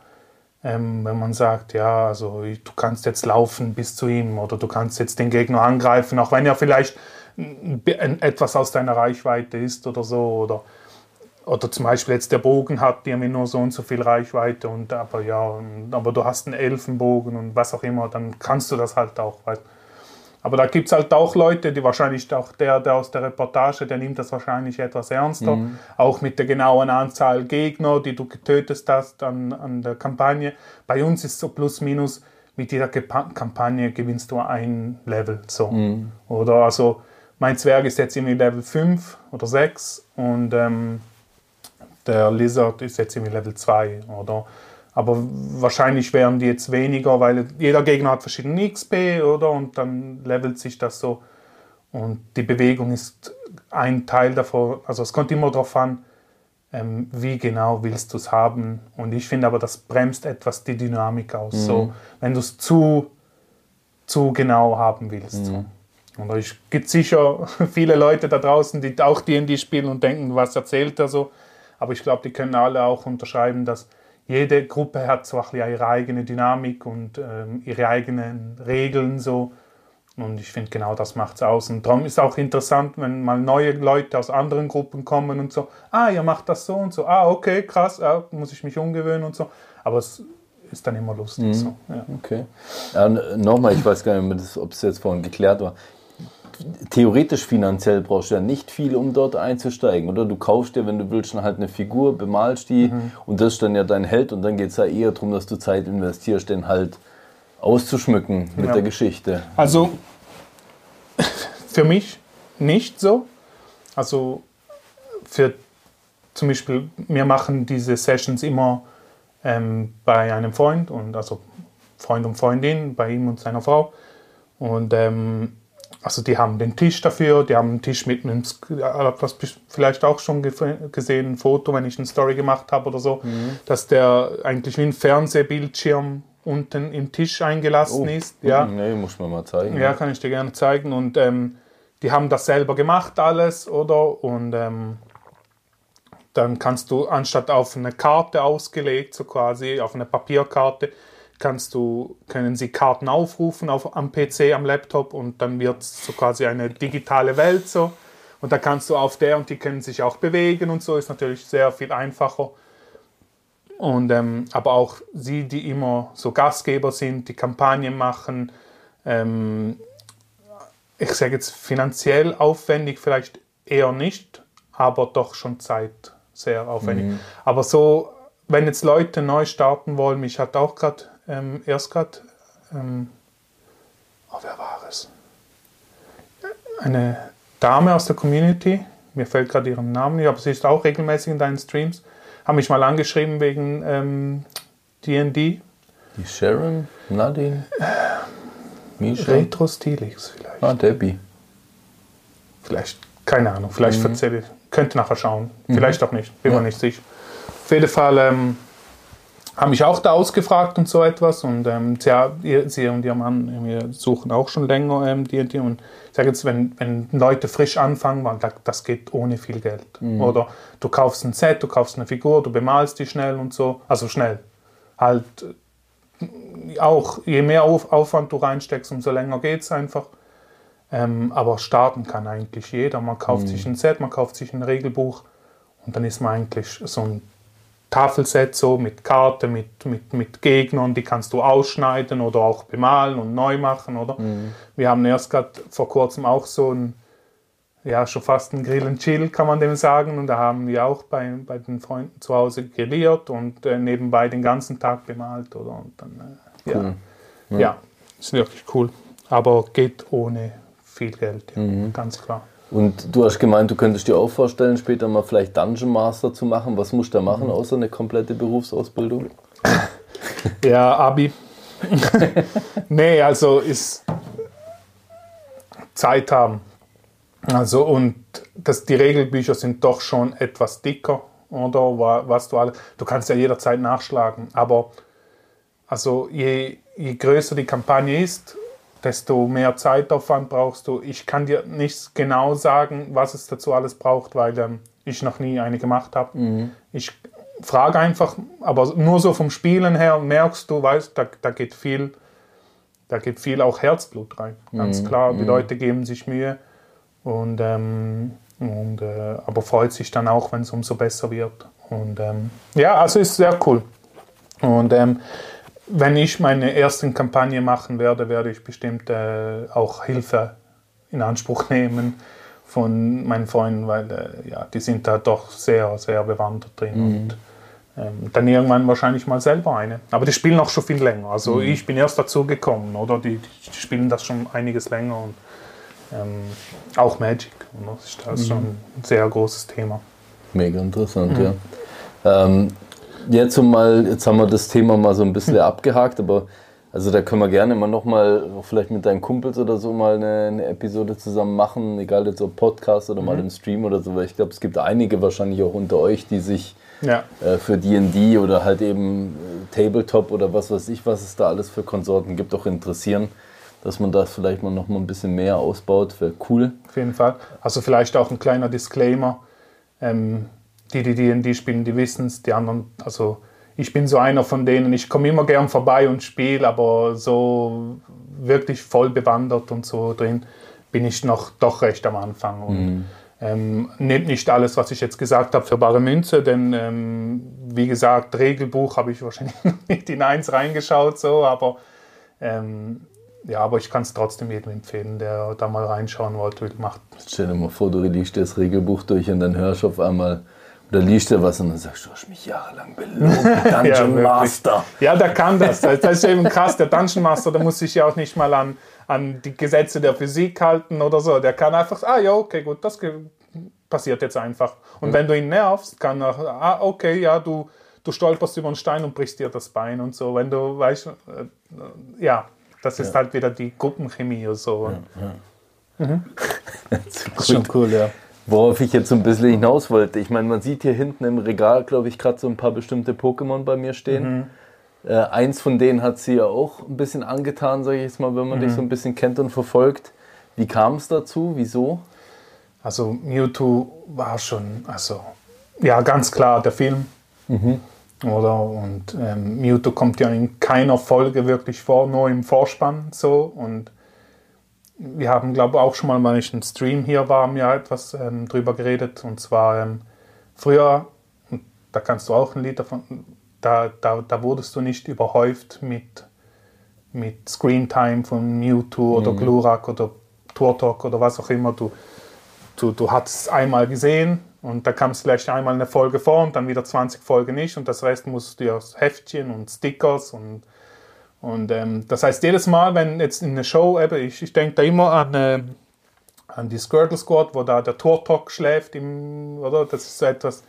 ähm, wenn man sagt, ja, also du kannst jetzt laufen bis zu ihm oder du kannst jetzt den Gegner angreifen, auch wenn er vielleicht etwas aus deiner Reichweite ist oder so oder oder zum Beispiel jetzt der Bogen hat irgendwie nur so und so viel Reichweite und aber ja, und, aber du hast einen Elfenbogen und was auch immer, dann kannst du das halt auch. Weißt. Aber da gibt es halt auch Leute, die wahrscheinlich auch der, der aus der Reportage, der nimmt das wahrscheinlich etwas ernster, auch mit der genauen Anzahl Gegner, die du getötet hast an, an der Kampagne. Bei uns ist so plus minus, mit jeder Kampagne gewinnst du ein Level. So. Oder also mein Zwerg ist jetzt irgendwie Level 5 oder 6 und ähm, der Lizard ist jetzt irgendwie Level 2, oder? Aber wahrscheinlich wären die jetzt weniger, weil jeder Gegner hat verschiedene XP, oder? Und dann levelt sich das so. Und die Bewegung ist ein Teil davon. Also es kommt immer darauf an, ähm, wie genau willst du es haben. Und ich finde aber, das bremst etwas die Dynamik aus. So, wenn du es zu, zu genau haben willst. So. Und es gibt sicher viele Leute da draußen, die auch D&D spielen und denken, was erzählt er so. Aber ich glaube, die können alle auch unterschreiben, dass jede Gruppe hat so ein ihre eigene Dynamik und ähm, ihre eigenen Regeln so. Und ich finde, genau das macht es aus. Und darum ist es auch interessant, wenn mal neue Leute aus anderen Gruppen kommen und so, ah, ihr macht das so und so, ah, okay, krass, ja, muss ich mich umgewöhnen und so. Aber es ist dann immer lustig. So, ja. Okay. Ja, Nochmal, ich weiß gar nicht, ob es jetzt vorhin geklärt war. Theoretisch finanziell brauchst du ja nicht viel, um dort einzusteigen, oder? Du kaufst dir, wenn du willst, dann halt eine Figur, bemalst die und das ist dann ja dein Held und dann geht es ja eher darum, dass du Zeit investierst, den halt auszuschmücken mit Ja. der Geschichte. Also für mich nicht so. Also für zum Beispiel, wir machen diese Sessions immer ähm, bei einem Freund und also Freund und Freundin, bei ihm und seiner Frau. Und ähm, also die haben den Tisch dafür, die haben einen Tisch mit einem, ja, das hast du vielleicht auch schon ge- gesehen, ein Foto, wenn ich eine Story gemacht habe oder so, dass der eigentlich wie ein Fernsehbildschirm unten im Tisch eingelassen ist. Ja. Nee, muss man mal zeigen. Ja, kann ich dir gerne zeigen. Und ähm, die haben das selber gemacht, alles, oder? Und ähm, dann kannst du, anstatt auf eine Karte ausgelegt, so quasi auf eine Papierkarte, kannst du, können sie Karten aufrufen auf, am PC, am Laptop und dann wird es so quasi eine digitale Welt so. Und da kannst du auf der und die können sich auch bewegen und so, ist natürlich sehr viel einfacher. Und, ähm, aber auch sie, die immer so Gastgeber sind, die Kampagnen machen, ähm, ich sage jetzt finanziell aufwendig vielleicht eher nicht, aber doch schon Zeit sehr aufwendig. Aber so, wenn jetzt Leute neu starten wollen, mich hat auch gerade ähm, erst gerade, ähm, oh, wer war es? Eine Dame aus der Community, mir fällt gerade ihren Namen nicht, aber sie ist auch regelmäßig in deinen Streams, haben mich mal angeschrieben wegen ähm, D&D, Die Sharon, Nadine, Misha, Retro Stilix vielleicht. ah, Debbie. Vielleicht, keine Ahnung, vielleicht erzähle ich, könnte nachher schauen, vielleicht auch nicht, bin mir nicht sicher. Auf jeden Fall ähm, haben mich auch da ausgefragt und so etwas und ähm, sie, sie und ihr Mann wir suchen auch schon länger ähm, D&D und ich sage jetzt, wenn, wenn Leute frisch anfangen, weil da- das geht ohne viel Geld. Oder du kaufst ein Set, du kaufst eine Figur, du bemalst die schnell und so, also schnell. Halt äh, auch, je mehr Auf, Aufwand du reinsteckst, umso länger geht es einfach. Ähm, aber starten kann eigentlich jeder. Man kauft sich ein Set, man kauft sich ein Regelbuch und dann ist man eigentlich so ein Tafelset so mit Karte, mit, mit, mit Gegnern, die kannst du ausschneiden oder auch bemalen und neu machen, oder? Wir haben erst gerade vor kurzem auch so ein, ja, schon fast ein Grill and Chill, kann man dem sagen. Und da haben wir auch bei, bei den Freunden zu Hause grilliert und äh, nebenbei den ganzen Tag bemalt, oder? Und dann, äh, ja. ja, ist wirklich cool. Aber geht ohne viel Geld, ja, ganz klar. Und du hast gemeint, du könntest dir auch vorstellen, später mal vielleicht Dungeon Master zu machen. Was musst du da machen, außer eine komplette Berufsausbildung? Ja, Abi. nee, also ist Zeit haben. Also und das, die Regelbücher sind doch schon etwas dicker, oder? Wa- Was du alles. Du kannst ja jederzeit nachschlagen, aber also je, je größer die Kampagne ist, desto mehr Zeitaufwand brauchst du. Ich kann dir nicht genau sagen, was es dazu alles braucht, weil ähm, ich noch nie eine gemacht habe. Ich frage einfach, aber nur so vom Spielen her merkst du, weißt, da, da geht viel, da geht viel auch Herzblut rein. Ganz klar, die Leute geben sich Mühe und, ähm, und äh, aber freut sich dann auch, wenn es umso besser wird. Und ähm, ja, also ist sehr cool. Und ähm, wenn ich meine ersten Kampagne machen werde, werde ich bestimmt äh, auch Hilfe in Anspruch nehmen von meinen Freunden, weil äh, ja, die sind da doch sehr, sehr bewandert drin. Und ähm, dann irgendwann wahrscheinlich mal selber eine. Aber die spielen auch schon viel länger. Also ich bin erst dazu gekommen, oder? Die, die spielen das schon einiges länger und ähm, auch Magic. Oder? Das ist das schon ein sehr großes Thema. Mega interessant, ja. Ähm, jetzt, mal, jetzt haben wir das Thema mal so ein bisschen abgehakt, aber also da können wir gerne mal nochmal, vielleicht mit deinen Kumpels oder so mal eine, eine Episode zusammen machen, egal jetzt ob Podcast oder mal im Stream oder so, weil ich glaube, es gibt einige wahrscheinlich auch unter euch, die sich Ja. äh, für D&D oder halt eben äh, Tabletop oder was weiß ich, was es da alles für Konsorten gibt, auch interessieren, dass man das vielleicht mal noch mal ein bisschen mehr ausbaut, wäre cool. auf jeden Fall. Also vielleicht auch ein kleiner Disclaimer. Ähm, die, die D&D spielen, die wissen es, die anderen, also ich bin so einer von denen, ich komme immer gern vorbei und spiele, aber so wirklich voll bewandert und so drin bin ich noch doch recht am Anfang. Und ähm, nehmt nicht alles, was ich jetzt gesagt habe, für bare Münze, denn ähm, wie gesagt, Regelbuch habe ich wahrscheinlich noch nicht in eins reingeschaut, so, aber ähm, ja, aber ich kann es trotzdem jedem empfehlen, der da mal reinschauen wollte. Macht Stell dir mal vor, du liest das Regelbuch durch und dann hörst du auf einmal, oder liest du was und dann sagst du, du hast mich jahrelang belogen, Dungeon wirklich. Master. Ja, der kann das. Das ist eben krass. Der Dungeon Master, der muss sich ja auch nicht mal an, an die Gesetze der Physik halten oder so. Der kann einfach, ah ja, okay, gut, das passiert jetzt einfach. Und wenn du ihn nervst, kann er, ah, okay, ja, du, du stolperst über einen Stein und brichst dir das Bein und so. Wenn du, weißt, äh, äh, ja, das ist halt wieder die Gruppenchemie und so. Das ist schon cool, ja. Worauf ich jetzt so ein bisschen hinaus wollte, ich meine, man sieht hier hinten im Regal, glaube ich, gerade so ein paar bestimmte Pokémon bei mir stehen. Äh, eins von denen hat sie ja auch ein bisschen angetan, sage ich jetzt mal, wenn man dich so ein bisschen kennt und verfolgt. Wie kam es dazu? Wieso? Also Mewtwo war schon, also ja, ganz klar der Film. Oder? Und ähm, Mewtwo kommt ja in keiner Folge wirklich vor, nur im Vorspann so. Und wir haben, glaube ich, auch schon mal, wenn ich im Stream hier war, wir etwas ähm, drüber geredet. Und zwar ähm, früher, da kannst du auch ein Lied davon, da, da, da wurdest du nicht überhäuft mit, mit Screentime von Mewtwo oder Glurak oder Turtok oder was auch immer. Du, du, du hattest es einmal gesehen und da kam es vielleicht einmal eine Folge vor und dann wieder 20 Folgen nicht und das Rest musst du dir aus Heftchen und Stickers und, und ähm, das heißt jedes Mal, wenn jetzt in einer Show, eben, ich, ich denke da immer an, äh, an die Skirtle Squad, wo da der Turtok schläft, im, oder? Das ist so etwas,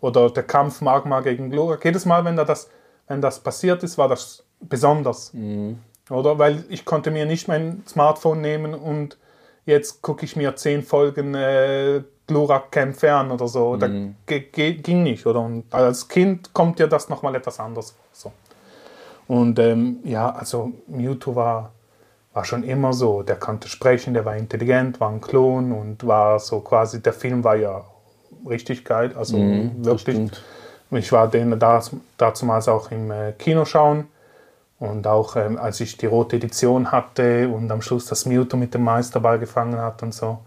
oder der Kampf Magma gegen Glurak. Jedes Mal, wenn da das, wenn das passiert ist, war das besonders. Oder? Weil ich konnte mir nicht mein Smartphone nehmen und jetzt gucke ich mir zehn Folgen äh, Glurak-Kämpfe an oder so. Da ge- ge- ging nicht, oder? Und als Kind kommt dir das nochmal etwas anders vor. So. Und ähm, ja, also Mewtwo war, war schon immer so. Der konnte sprechen, der war intelligent, war ein Klon und war so quasi, der Film war ja richtig geil. Also wirklich. stimmt. Ich war den da, dazumals auch im äh, Kino schauen. Und auch ähm, als ich die rote Edition hatte und am Schluss das Mewtwo mit dem Meisterball gefangen hat und so.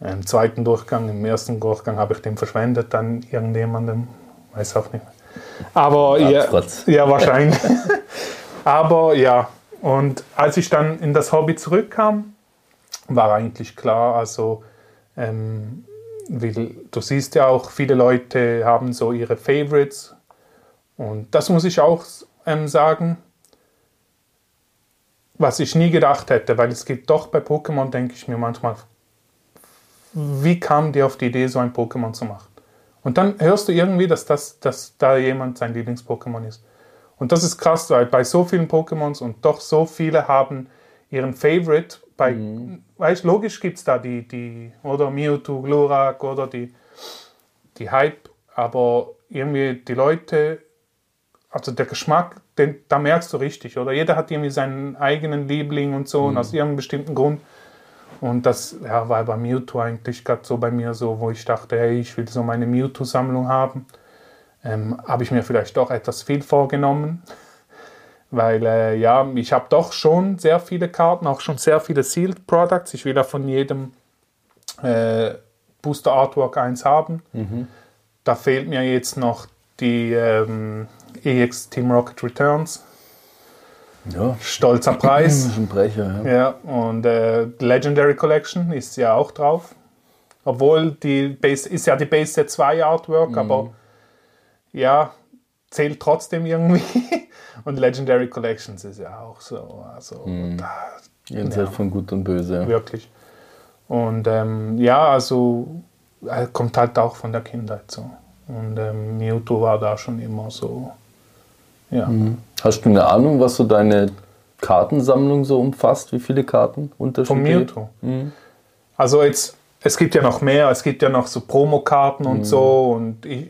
Im zweiten Durchgang, im ersten Durchgang habe ich den verschwendet an irgendjemandem. Weiß auch nicht. Aber ja, ja, wahrscheinlich. Aber ja, und als ich dann in das Hobby zurückkam, war eigentlich klar, also ähm, weil du siehst ja auch, viele Leute haben so ihre Favorites. Und das muss ich auch ähm, sagen, was ich nie gedacht hätte, weil es gibt doch bei Pokémon, denke ich mir manchmal, wie kam dir auf die Idee, so ein Pokémon zu machen? Und dann hörst du irgendwie, dass, das, dass da jemand sein Lieblings-Pokémon ist. Und das ist krass, weil bei so vielen Pokémons und doch so viele haben ihren Favorite. Bei, weißt, logisch gibt es da die, die, oder Mewtwo, Glurak oder die, die Hype, aber irgendwie die Leute, also der Geschmack, den, da merkst du richtig, oder? Jeder hat irgendwie seinen eigenen Liebling und so, und aus irgendeinem bestimmten Grund. Und das ja, war bei Mewtwo eigentlich gerade so bei mir so, wo ich dachte, hey, ich will so meine Mewtwo-Sammlung haben. Ähm, habe ich mir vielleicht doch etwas viel vorgenommen. Weil äh, ja, ich habe doch schon sehr viele Karten, auch schon sehr viele Sealed Products. Ich will ja von jedem äh, Booster Artwork eins haben. Da fehlt mir jetzt noch die ähm, EX Team Rocket Returns. Ja, Stolzer Preis. ein Brecher. Ja. Ja, und äh, Legendary Collection ist ja auch drauf. Obwohl die Base ist ja die Base Set 2 Artwork, aber ja, zählt trotzdem irgendwie. Und Legendary Collections ist ja auch so. Also da, Jenseits von Gut und Böse. Ja. wirklich. Und ähm, ja, also äh, kommt halt auch von der Kindheit so. Und ähm, Mewtwo war da schon immer so. Ja. Hast du eine Ahnung, was so deine Kartensammlung so umfasst? Wie viele Karten Von unterschiedliche? Mewtwo. Also jetzt, es gibt ja noch mehr, es gibt ja noch so Promokarten und so und ich,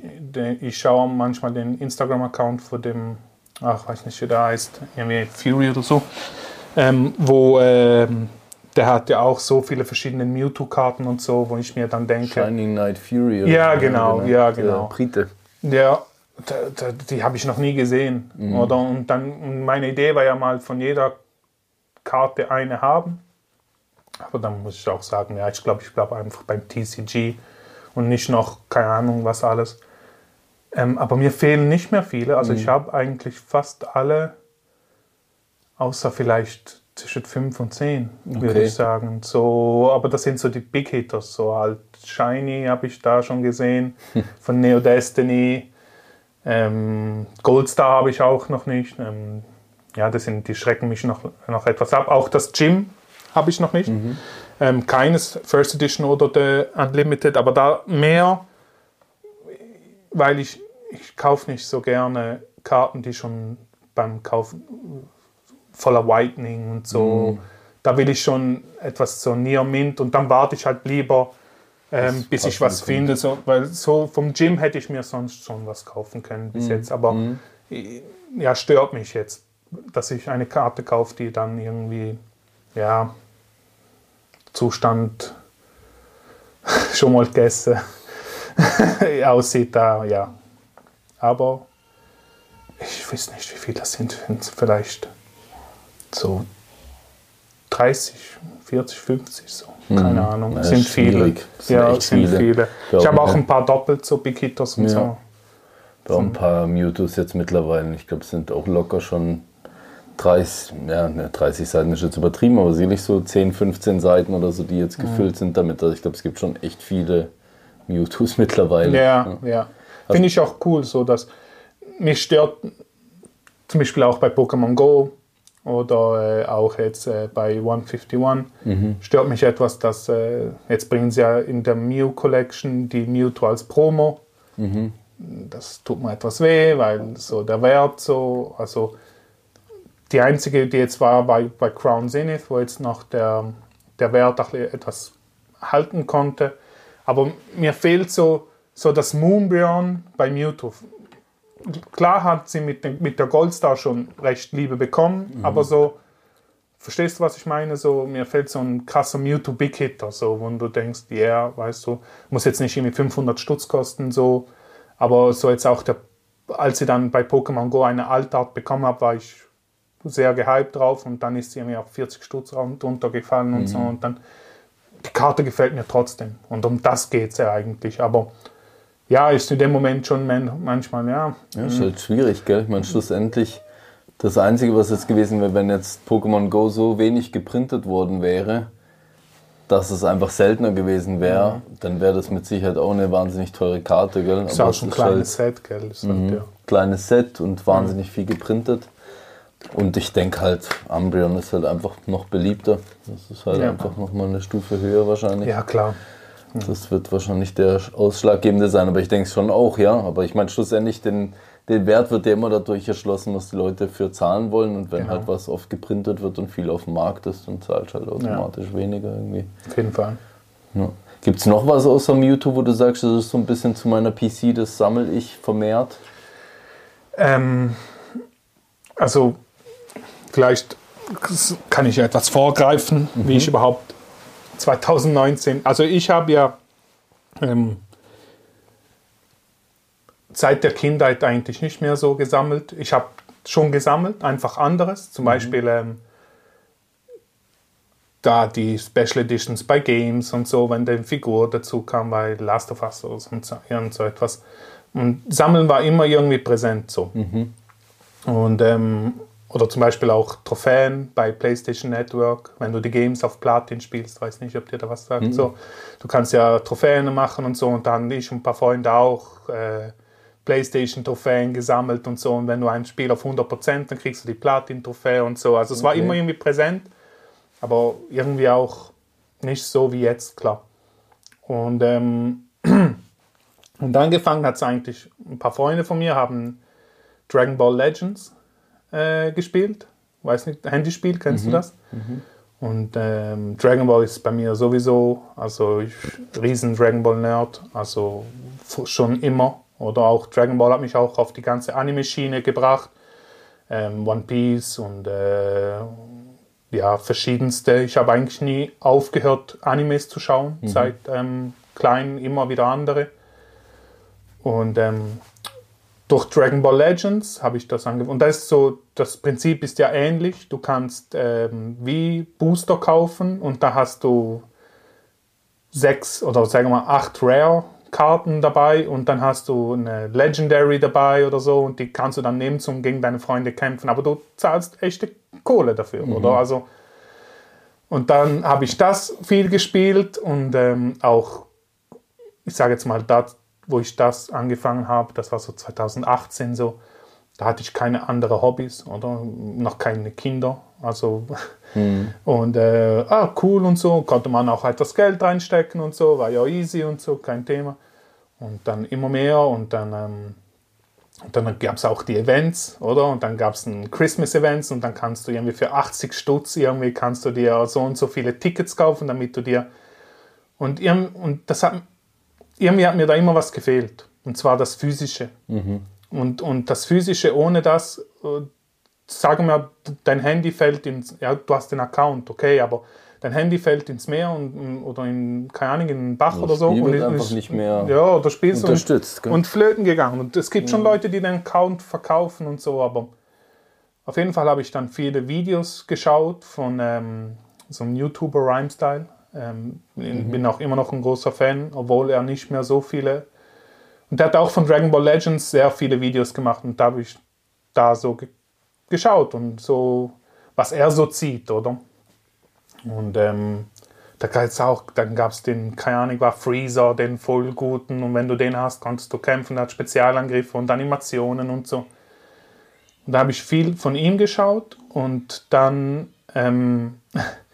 ich schaue manchmal den Instagram-Account von dem, ach, weiß nicht, wie der heißt, irgendwie Fury oder so, ähm, wo ähm, der hat ja auch so viele verschiedene Mewtwo-Karten und so, wo ich mir dann denke, Shining Knight Fury. oder Ja, genau, ja, Der genau. Brite. Ja, da, da, die habe ich noch nie gesehen. Oder? Und dann meine Idee war ja mal von jeder Karte eine haben. Aber dann muss ich auch sagen, ja, ich glaube, ich bleibe einfach beim TCG und nicht noch, keine Ahnung, was alles. Ähm, aber mir fehlen nicht mehr viele. Also ich habe eigentlich fast alle, außer vielleicht zwischen 5 und 10, würde Okay. ich sagen. So, aber das sind so die Big Hitters. So halt Shiny habe ich da schon gesehen, von Neo Destiny. Ähm, Goldstar habe ich auch noch nicht. Ähm, ja, das sind, die schrecken mich noch, noch etwas ab. Auch das Gym habe ich noch nicht. Ähm, keines First Edition oder der Unlimited, aber da mehr, weil ich, ich kaufe nicht so gerne Karten, die schon beim Kaufen voller Whitening und so. Da will ich schon etwas so Near Mint und dann warte ich halt lieber, ähm, bis ich was finde. So, weil so vom Gym hätte ich mir sonst schon was kaufen können bis jetzt. Aber äh, ja, stört mich jetzt, dass ich eine Karte kaufe, die dann irgendwie, ja, Zustand schon mal gegessen aussieht. Da, ja. Aber ich weiß nicht, wie viele das sind, vielleicht so 30, 40, 50 so. Keine Ahnung. Ja, Es sind viele. sind ja, es sind viele. viele. Ja, Ich habe auch ja. ein paar doppelt so Big Hitters und Ja. so. Wir haben ein paar Mewtwo's jetzt mittlerweile. Ich glaube, es sind auch locker schon 30, ja, ne, 30 Seiten ist jetzt übertrieben, aber sicherlich so 10, 15 Seiten oder so, die jetzt gefüllt sind damit. Also ich glaube, es gibt schon echt viele Mewtwo's mittlerweile. Ja, ja. Finde ich auch cool, so dass mich stört zum Beispiel auch bei Pokémon Go oder äh, auch jetzt äh, bei 151 stört mich etwas, dass äh, jetzt bringen sie ja in der Mew Collection die Mewtwo als Promo. Das tut mir etwas weh, weil so der Wert so, also die einzige, die jetzt war bei, bei Crown Zenith, wo jetzt noch der, der Wert auch etwas halten konnte. Aber mir fehlt so, so das Moonbjörn bei Mewtwo. Klar hat sie mit, den, mit der Goldstar schon recht Liebe bekommen, aber so, verstehst du, was ich meine? So, mir fehlt so ein krasser Mewtwo Big Hitter, so, wo du denkst, ja, yeah, weißt du, muss jetzt nicht irgendwie 500 Stutz kosten, so, aber so jetzt auch der, als sie dann bei Pokémon Go eine Altart bekommen habe, war ich sehr gehypt drauf und dann ist sie irgendwie auf 40 Stutz runtergefallen und so und dann die Karte gefällt mir trotzdem. Und um das geht es ja eigentlich, aber ja, ist in dem Moment schon man- manchmal, ja, Ja, ist halt schwierig, gell? Ich meine, schlussendlich, das Einzige, was jetzt gewesen wäre, wenn jetzt Pokémon Go so wenig geprintet worden wäre, dass es einfach seltener gewesen wäre, dann wäre das mit Sicherheit auch eine wahnsinnig teure Karte, gell? ist Aber auch schon ein kleines halt Set, gell? Ist halt, ja. kleines Set und wahnsinnig viel geprintet. Und ich denke halt, Umbreon ist halt einfach noch beliebter. Das ist halt Ja. einfach nochmal eine Stufe höher wahrscheinlich. ja, klar. Das wird wahrscheinlich der ausschlaggebende sein, aber ich denke schon auch, ja. Aber ich meine, schlussendlich, den, den Wert wird ja immer dadurch erschlossen, was die Leute für zahlen wollen. Und wenn Genau. halt was oft geprintet wird und viel auf dem Markt ist, dann zahlst du halt automatisch weniger irgendwie. Auf jeden Fall. Ja. Gibt es noch was außer Mewtwo, wo du sagst, das ist so ein bisschen zu meiner PC, das sammle ich vermehrt? Ähm, also, vielleicht kann ich ja etwas vorgreifen, wie ich überhaupt 2019, also ich habe ja ähm, seit der Kindheit eigentlich nicht mehr so gesammelt. Ich habe schon gesammelt, einfach anderes. Zum Beispiel ähm, da die Special Editions bei Games und so, wenn eine Figur dazu kam bei Last of Us oder so, und so, etwas. Und Sammeln war immer irgendwie präsent so. Und, ähm, oder zum Beispiel auch Trophäen bei PlayStation Network, wenn du die Games auf Platin spielst, weiß nicht, ob dir da was sagt. So, du kannst ja Trophäen machen und so und dann ich und ein paar Freunde auch äh, PlayStation-Trophäen gesammelt und so. Und wenn du ein Spiel auf 100%, dann kriegst du die Platin-Trophäe und so. Also es war Okay. immer irgendwie präsent, aber irgendwie auch nicht so wie jetzt, klar. Und, ähm, und angefangen hat es eigentlich, ein paar Freunde von mir haben Dragon Ball Legends äh, gespielt. Weiß nicht, Handyspiel, kennst du das? Und ähm, Dragon Ball ist bei mir sowieso, also ich riesen Dragon Ball Nerd, also schon immer. Oder auch Dragon Ball hat mich auch auf die ganze Anime-Schiene gebracht. Ähm, One Piece und äh, ja, verschiedenste. Ich habe eigentlich nie aufgehört, Animes zu schauen, seit ähm, klein immer wieder andere. Und ähm, durch Dragon Ball Legends habe ich das angefangen. Und das ist so, das Prinzip ist ja ähnlich. Du kannst ähm, wie Booster kaufen und da hast du sechs oder sagen wir mal acht Rare-Karten dabei und dann hast du eine Legendary dabei oder so und die kannst du dann nehmen, um gegen deine Freunde kämpfen. Aber du zahlst echte Kohle dafür, oder? Also, und dann habe ich das viel gespielt und ähm, auch, ich sage jetzt mal, das, wo ich das angefangen habe, das war so 2018 so, da hatte ich keine andere Hobbys oder noch keine Kinder. Also und äh, ah, cool und so, konnte man auch etwas Geld reinstecken und so, war ja easy und so, kein Thema. Und dann immer mehr und dann, ähm, und dann gab es auch die Events, oder? Und dann gab es ein Christmas-Events und dann kannst du irgendwie für 80 Stutz irgendwie kannst du dir so und so viele Tickets kaufen, damit du dir und, und das hat irgendwie hat mir da immer was gefehlt. Und zwar das Physische. Und, und das Physische ohne das, äh, sagen wir, dein Handy fällt ins, ja, du hast den Account, okay, aber dein Handy fällt ins Meer und, oder in, keine Ahnung, in einen Bach oder so. Spiel und ist- einfach nicht mehr ja, oder spielst unterstützt, und, und flöten gegangen. Und es gibt schon Leute, die den Account verkaufen und so, aber auf jeden Fall habe ich dann viele Videos geschaut von ähm, so einem YouTuber Rhymestyle. Ähm, Bin auch immer noch ein großer Fan, obwohl er nicht mehr so viele. Und der hat auch von Dragon Ball Legends sehr viele Videos gemacht und da habe ich da so ge geschaut und so, was er so zieht, oder? Und ähm, da gab's auch, dann gab es den, keine Ahnung, war Freezer, den voll guten und wenn du den hast, kannst du kämpfen, der hat Spezialangriffe und Animationen und so. Und da habe ich viel von ihm geschaut und dann ähm,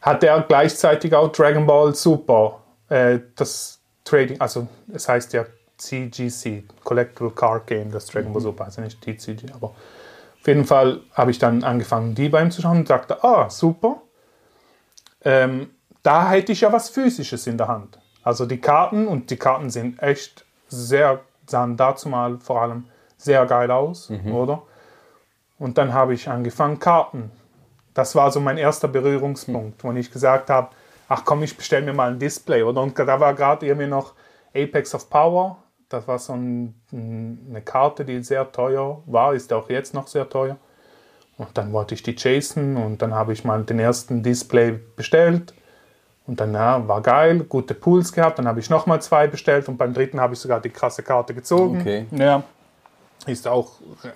hat er gleichzeitig auch Dragon Ball Super, äh, das Trading, also es heißt ja CGC, Collectible Card Game, das Dragon Ball Super, also nicht TCG, aber auf jeden Fall habe ich dann angefangen, die bei ihm zu schauen und sagte, ah, super. Ähm, da hätte ich ja was Physisches in der Hand. Also die Karten, und die Karten sind echt sehr, sahen dazu mal vor allem sehr geil aus, oder? Und dann habe ich angefangen, Karten. Das war so mein erster Berührungspunkt, wo ich gesagt habe, ach komm, ich bestelle mir mal ein Display, oder? Und da war gerade irgendwie noch Apex of Power. Das war so ein, eine Karte, die sehr teuer war, ist auch jetzt noch sehr teuer. Und dann wollte ich die chasen und dann habe ich mal den ersten Display bestellt. Und dann ja, war geil, gute Pools gehabt. Dann habe ich nochmal zwei bestellt und beim dritten habe ich sogar die krasse Karte gezogen. Okay. Ja, ist auch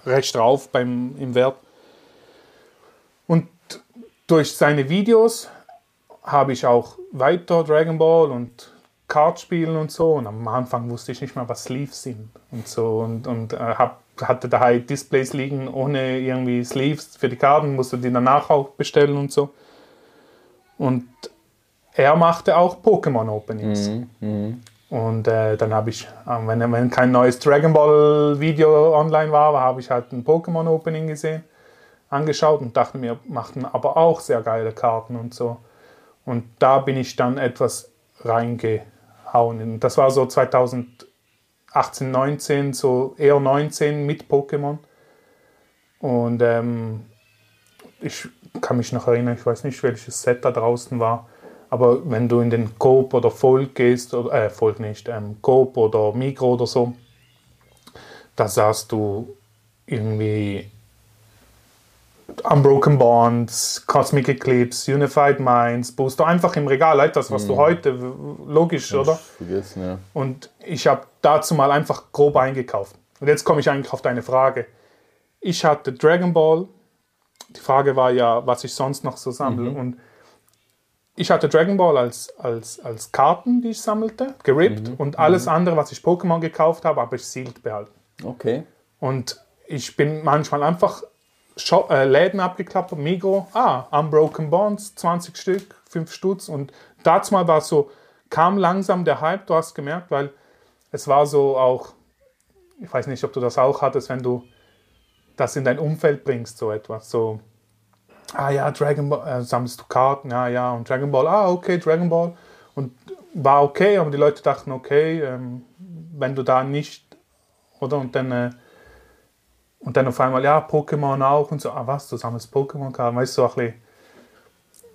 recht drauf beim, im Wert. Durch seine Videos habe ich auch weiter Dragon Ball und Kartspielen und so. Und am Anfang wusste ich nicht mal, was Sleeves sind und so. Und, und äh, hab, hatte daheim Displays liegen ohne irgendwie Sleeves für die Karten, musste die danach auch bestellen und so. Und er machte auch Pokémon Openings. Und äh, dann habe ich, äh, wenn, wenn kein neues Dragon Ball Video online war, habe ich halt ein Pokémon Opening gesehen, angeschaut und dachte mir, machten aber auch sehr geile Karten und so. Und da bin ich dann etwas reingehauen. Und das war so 2018, 19, so eher 19 mit Pokémon. Und ähm, ich kann mich noch erinnern, ich weiß nicht, welches Set da draußen war. Aber wenn du in den Coop oder Folk gehst, oder, äh, Folk nicht, ähm, Coop oder Migro oder so, da sahst du irgendwie Unbroken Bonds, Cosmic Eclipse, Unified Minds, Booster, einfach im Regal, etwas, was du heute, logisch, oder? Vergessen, ja. Und ich habe dazu mal einfach grob eingekauft. Und jetzt komme ich eigentlich auf deine Frage. Ich hatte Dragon Ball. Die Frage war ja, was ich sonst noch so sammle. Und ich hatte Dragon Ball als, als, als Karten, die ich sammelte, gerippt. Und alles andere, was ich Pokémon gekauft habe, habe ich sealed behalten. Okay. Und ich bin manchmal einfach Shop, äh, Läden abgeklappt, Migro, ah, Unbroken Bonds, 20 Stück, 5 Stutz. Und dazu mal war so, kam langsam der Hype, du hast gemerkt, weil es war so auch, ich weiß nicht, ob du das auch hattest, wenn du das in dein Umfeld bringst, so etwas. So, ah ja, Dragon Ball, äh, sammelst du Karten, ja, ja, und Dragon Ball, ah, okay, Dragon Ball. Und war okay, aber die Leute dachten, okay, ähm, wenn du da nicht, oder? Und dann, äh, und dann auf einmal, ja, Pokémon auch und so, ah, was, du sammelst Pokémon-Karten, weißt du, so ein bisschen.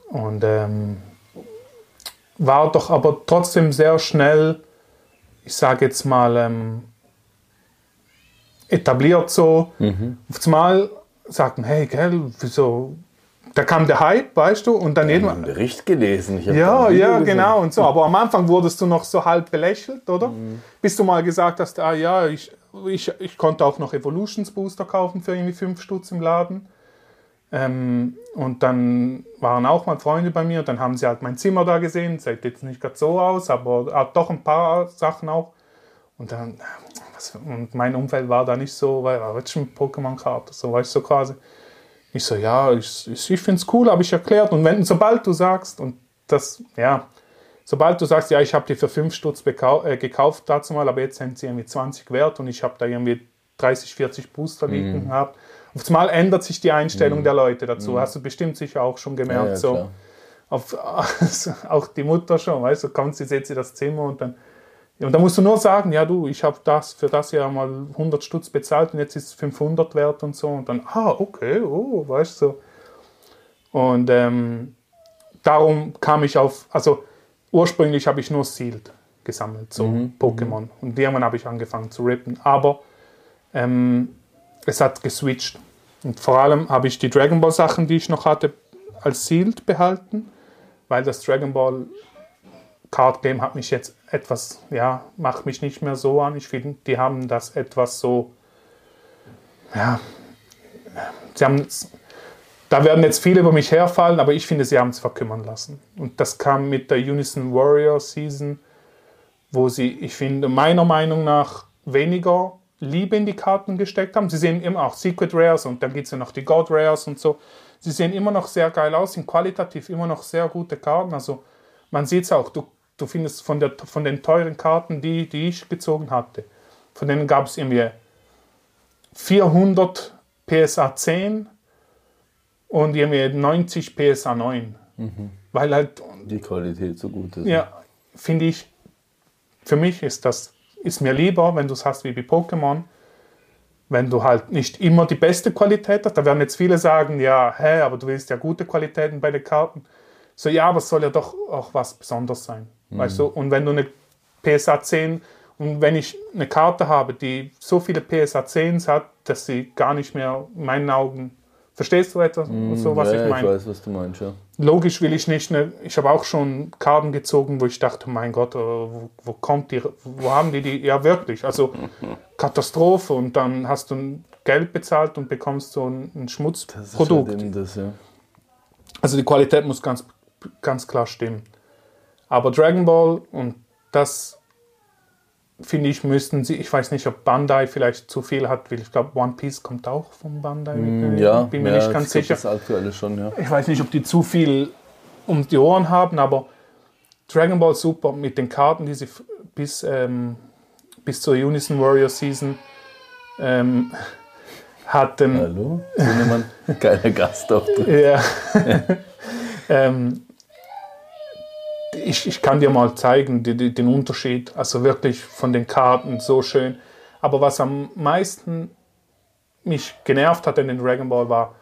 Und ähm, war doch aber trotzdem sehr schnell, ich sage jetzt mal, ähm, etabliert so. Auf einmal sagten, hey, gell, wieso? Da kam der Hype, weißt du, und dann irgendwann. Bericht gelesen. Ja, ja, genau und so. Aber am Anfang wurdest du noch so halb belächelt, oder? Bis du mal gesagt hast, ah ja, ich, ich, ich konnte auch noch Evolutions Booster kaufen für irgendwie 5 Stutz im Laden. Ähm, und dann waren auch mal Freunde bei mir dann haben sie halt mein Zimmer da gesehen. Sieht jetzt nicht gerade so aus, aber hat doch ein paar Sachen auch. Und dann, was, und mein Umfeld war da nicht so, weil, ah, jetzt schon Pokémon-Karte, so weißt du so quasi. Ich so, ja, ich, ich, ich finde es cool, habe ich erklärt. Und wenn, sobald du sagst, und das, ja, sobald du sagst, ja, ich habe die für 5 Stutz äh, gekauft dazu mal, aber jetzt sind sie irgendwie 20 wert und ich habe da irgendwie 30, 40 Booster liegen gehabt. Auf einmal ändert sich die Einstellung der Leute dazu. Hast du bestimmt sicher auch schon gemerkt. Ja, ja, so. klar. Auf, auch die Mutter schon, weißt du, kommt sie, setzt sie das Zimmer und dann. Und da musst du nur sagen, ja du, ich habe das für das ja mal 100 Stutz bezahlt und jetzt ist es 500 wert und so. Und dann, ah, okay, oh, weißt du. Und ähm, darum kam ich auf, also ursprünglich habe ich nur Sealed gesammelt, so Pokémon. Und irgendwann habe ich angefangen zu rippen. Aber ähm, es hat geswitcht. Und vor allem habe ich die Dragon Ball Sachen, die ich noch hatte, als Sealed behalten, weil das Dragon Ball Card Game hat mich jetzt etwas, ja, macht mich nicht mehr so an. Ich finde, die haben das etwas so, ja, sie haben da werden jetzt viele über mich herfallen, aber ich finde, sie haben es verkümmern lassen. Und das kam mit der Unison Warrior Season, wo sie, ich finde, meiner Meinung nach weniger Liebe in die Karten gesteckt haben. Sie sehen immer auch Secret Rares und dann gibt es ja noch die God Rares und so. Sie sehen immer noch sehr geil aus, sind qualitativ immer noch sehr gute Karten. Also man sieht es auch, du, du findest von, der, von den teuren Karten, die, die ich gezogen hatte, von denen gab es irgendwie 400 PSA 10 und irgendwie 90 PSA 9. Weil halt Die Qualität so gut ist. ja, finde ich, für mich ist das, ist mir lieber, wenn du es hast wie bei Pokémon, wenn du halt nicht immer die beste Qualität hast. Da werden jetzt viele sagen, ja, hä, aber du willst ja gute Qualitäten bei den Karten. So, ja, aber es soll ja doch auch was Besonderes sein. Weißt du? Und wenn du eine PSA 10 und wenn ich eine Karte habe, die so viele PSA 10s hat, dass sie gar nicht mehr in meinen Augen. Verstehst du etwas? so, was ja, ich meine? ich weiß, was du meinst, ja. logisch will ich nicht eine, ich habe auch schon Karten gezogen, wo ich dachte, mein Gott, äh, wo, wo kommt die, wo haben die die, ja wirklich, also Katastrophe und dann hast du Geld bezahlt und bekommst so ein, ein Schmutzprodukt. halt das, ja. Also die Qualität muss ganz, ganz klar stimmen. Aber Dragon Ball und das finde ich, müssten sie, ich weiß nicht, ob Bandai vielleicht zu viel hat, weil ich glaube, One Piece kommt auch von Bandai. Mm, Ja, bin mir ja, nicht ganz sicher. Das aktuelle schon, ja. Ich weiß nicht, ob die zu viel um die Ohren haben, aber Dragon Ball Super mit den Karten, die sie bis, ähm, bis zur Unison Warrior Season ähm, hatten. Hallo? Geiler Gastauftritt. Ja. ähm, ich, ich kann dir mal zeigen, die, die, den Unterschied. Also wirklich von den Karten so schön. Aber was am meisten mich genervt hat in den Dragon Ball war,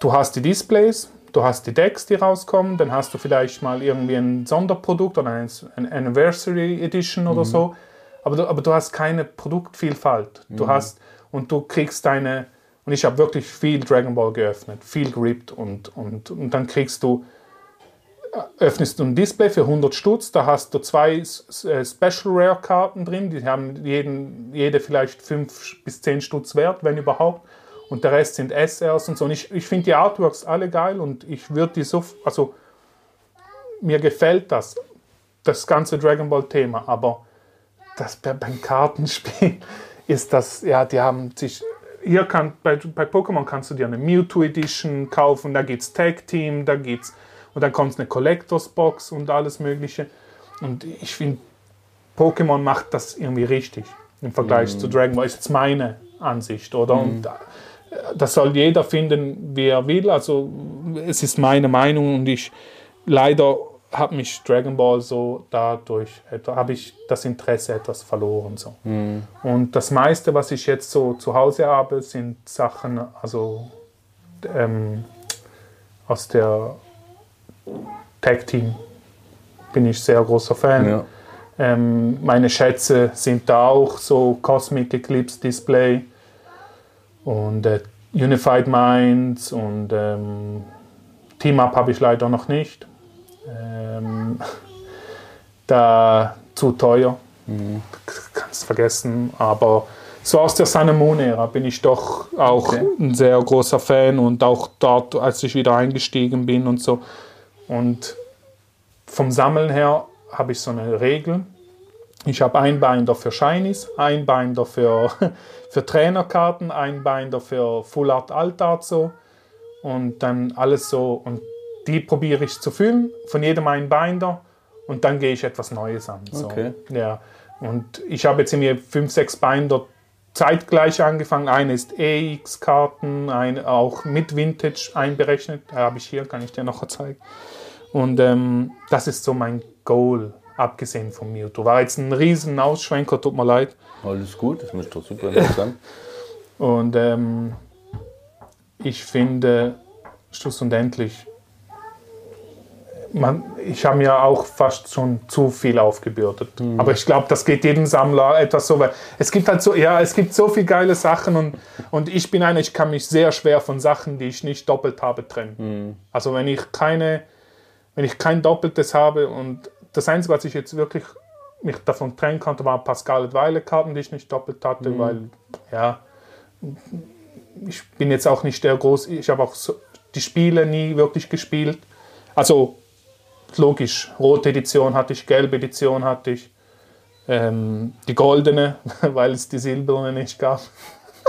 du hast die Displays, du hast die Decks, die rauskommen, dann hast du vielleicht mal irgendwie ein Sonderprodukt oder ein, ein Anniversary Edition oder so. Aber du, aber du hast keine Produktvielfalt. Du hast und du kriegst deine und ich habe wirklich viel Dragon Ball geöffnet, viel gerippt und, und, und dann kriegst du öffnest du ein Display für 100 Stutz, da hast du zwei äh, Special Rare Karten drin, die haben jeden, jede vielleicht 5 bis 10 Stutz wert, wenn überhaupt. Und der Rest sind SRs und so. Und ich, ich finde die Artworks alle geil und ich würde die so, also mir gefällt das, das ganze Dragon Ball Thema, aber das bei, beim Kartenspiel ist das, ja, die haben sich, hier kann, bei, bei Pokémon kannst du dir eine Mewtwo Edition kaufen, da gibt's Tag Team, da gibt's, und dann kommt eine Collectors Box und alles mögliche. Und ich finde, Pokémon macht das irgendwie richtig im Vergleich zu Dragon Ball. Ist jetzt meine Ansicht, oder? Und äh, das soll jeder finden, wie er will. Also es ist meine Meinung und ich leider hat mich Dragon Ball so dadurch, habe ich das Interesse etwas verloren. So. Und das meiste, was ich jetzt so zu Hause habe, sind Sachen, also ähm, aus der Tag Team bin ich sehr großer Fan. Ja. Ähm, meine Schätze sind da auch so Cosmic Eclipse Display und äh, Unified Minds und ähm, Team Up habe ich leider noch nicht. Ähm, da zu teuer, kannst vergessen. Aber so aus der Sun Moon Ära bin ich doch auch Okay. ein sehr großer Fan und auch dort, als ich wieder eingestiegen bin und so. Und vom Sammeln her habe ich so eine Regel. Ich habe ein Binder für Shinies, ein Binder für, für Trainerkarten, ein Binder für Full Art Alt Art so und dann alles so und die probiere ich zu füllen, von jedem ein Binder und dann gehe ich etwas Neues an. So. Okay. Ja. Und ich habe jetzt irgendwie fünf, sechs Binder zeitgleich angefangen. Eine ist EX-Karten, eine auch mit Vintage einberechnet. Da habe ich hier, kann ich dir noch zeigen. Und ähm, das ist so mein Goal, abgesehen von Mewtwo. War jetzt ein riesen Ausschwenker, tut mir leid. Alles gut, das ist doch super interessant. Und ähm, ich finde, schlussendlich man, ich habe mir auch fast schon zu viel aufgebürdet. Mhm. Aber ich glaube, das geht jedem Sammler etwas so, weil es gibt halt so, ja, es gibt so viele geile Sachen und, und ich bin einer, ich kann mich sehr schwer von Sachen, die ich nicht doppelt habe, trennen. Mhm. Also wenn ich keine, wenn ich kein Doppeltes habe und das Einzige, was ich jetzt wirklich mich davon trennen konnte, waren ein paar Scarlet Violet Karten, die ich nicht doppelt hatte, Mhm. weil, ja, ich bin jetzt auch nicht der groß, ich habe auch so, die Spiele nie wirklich gespielt. Also logisch, rote Edition hatte ich, gelbe Edition hatte ich, ähm, die goldene, weil es die silberne nicht gab.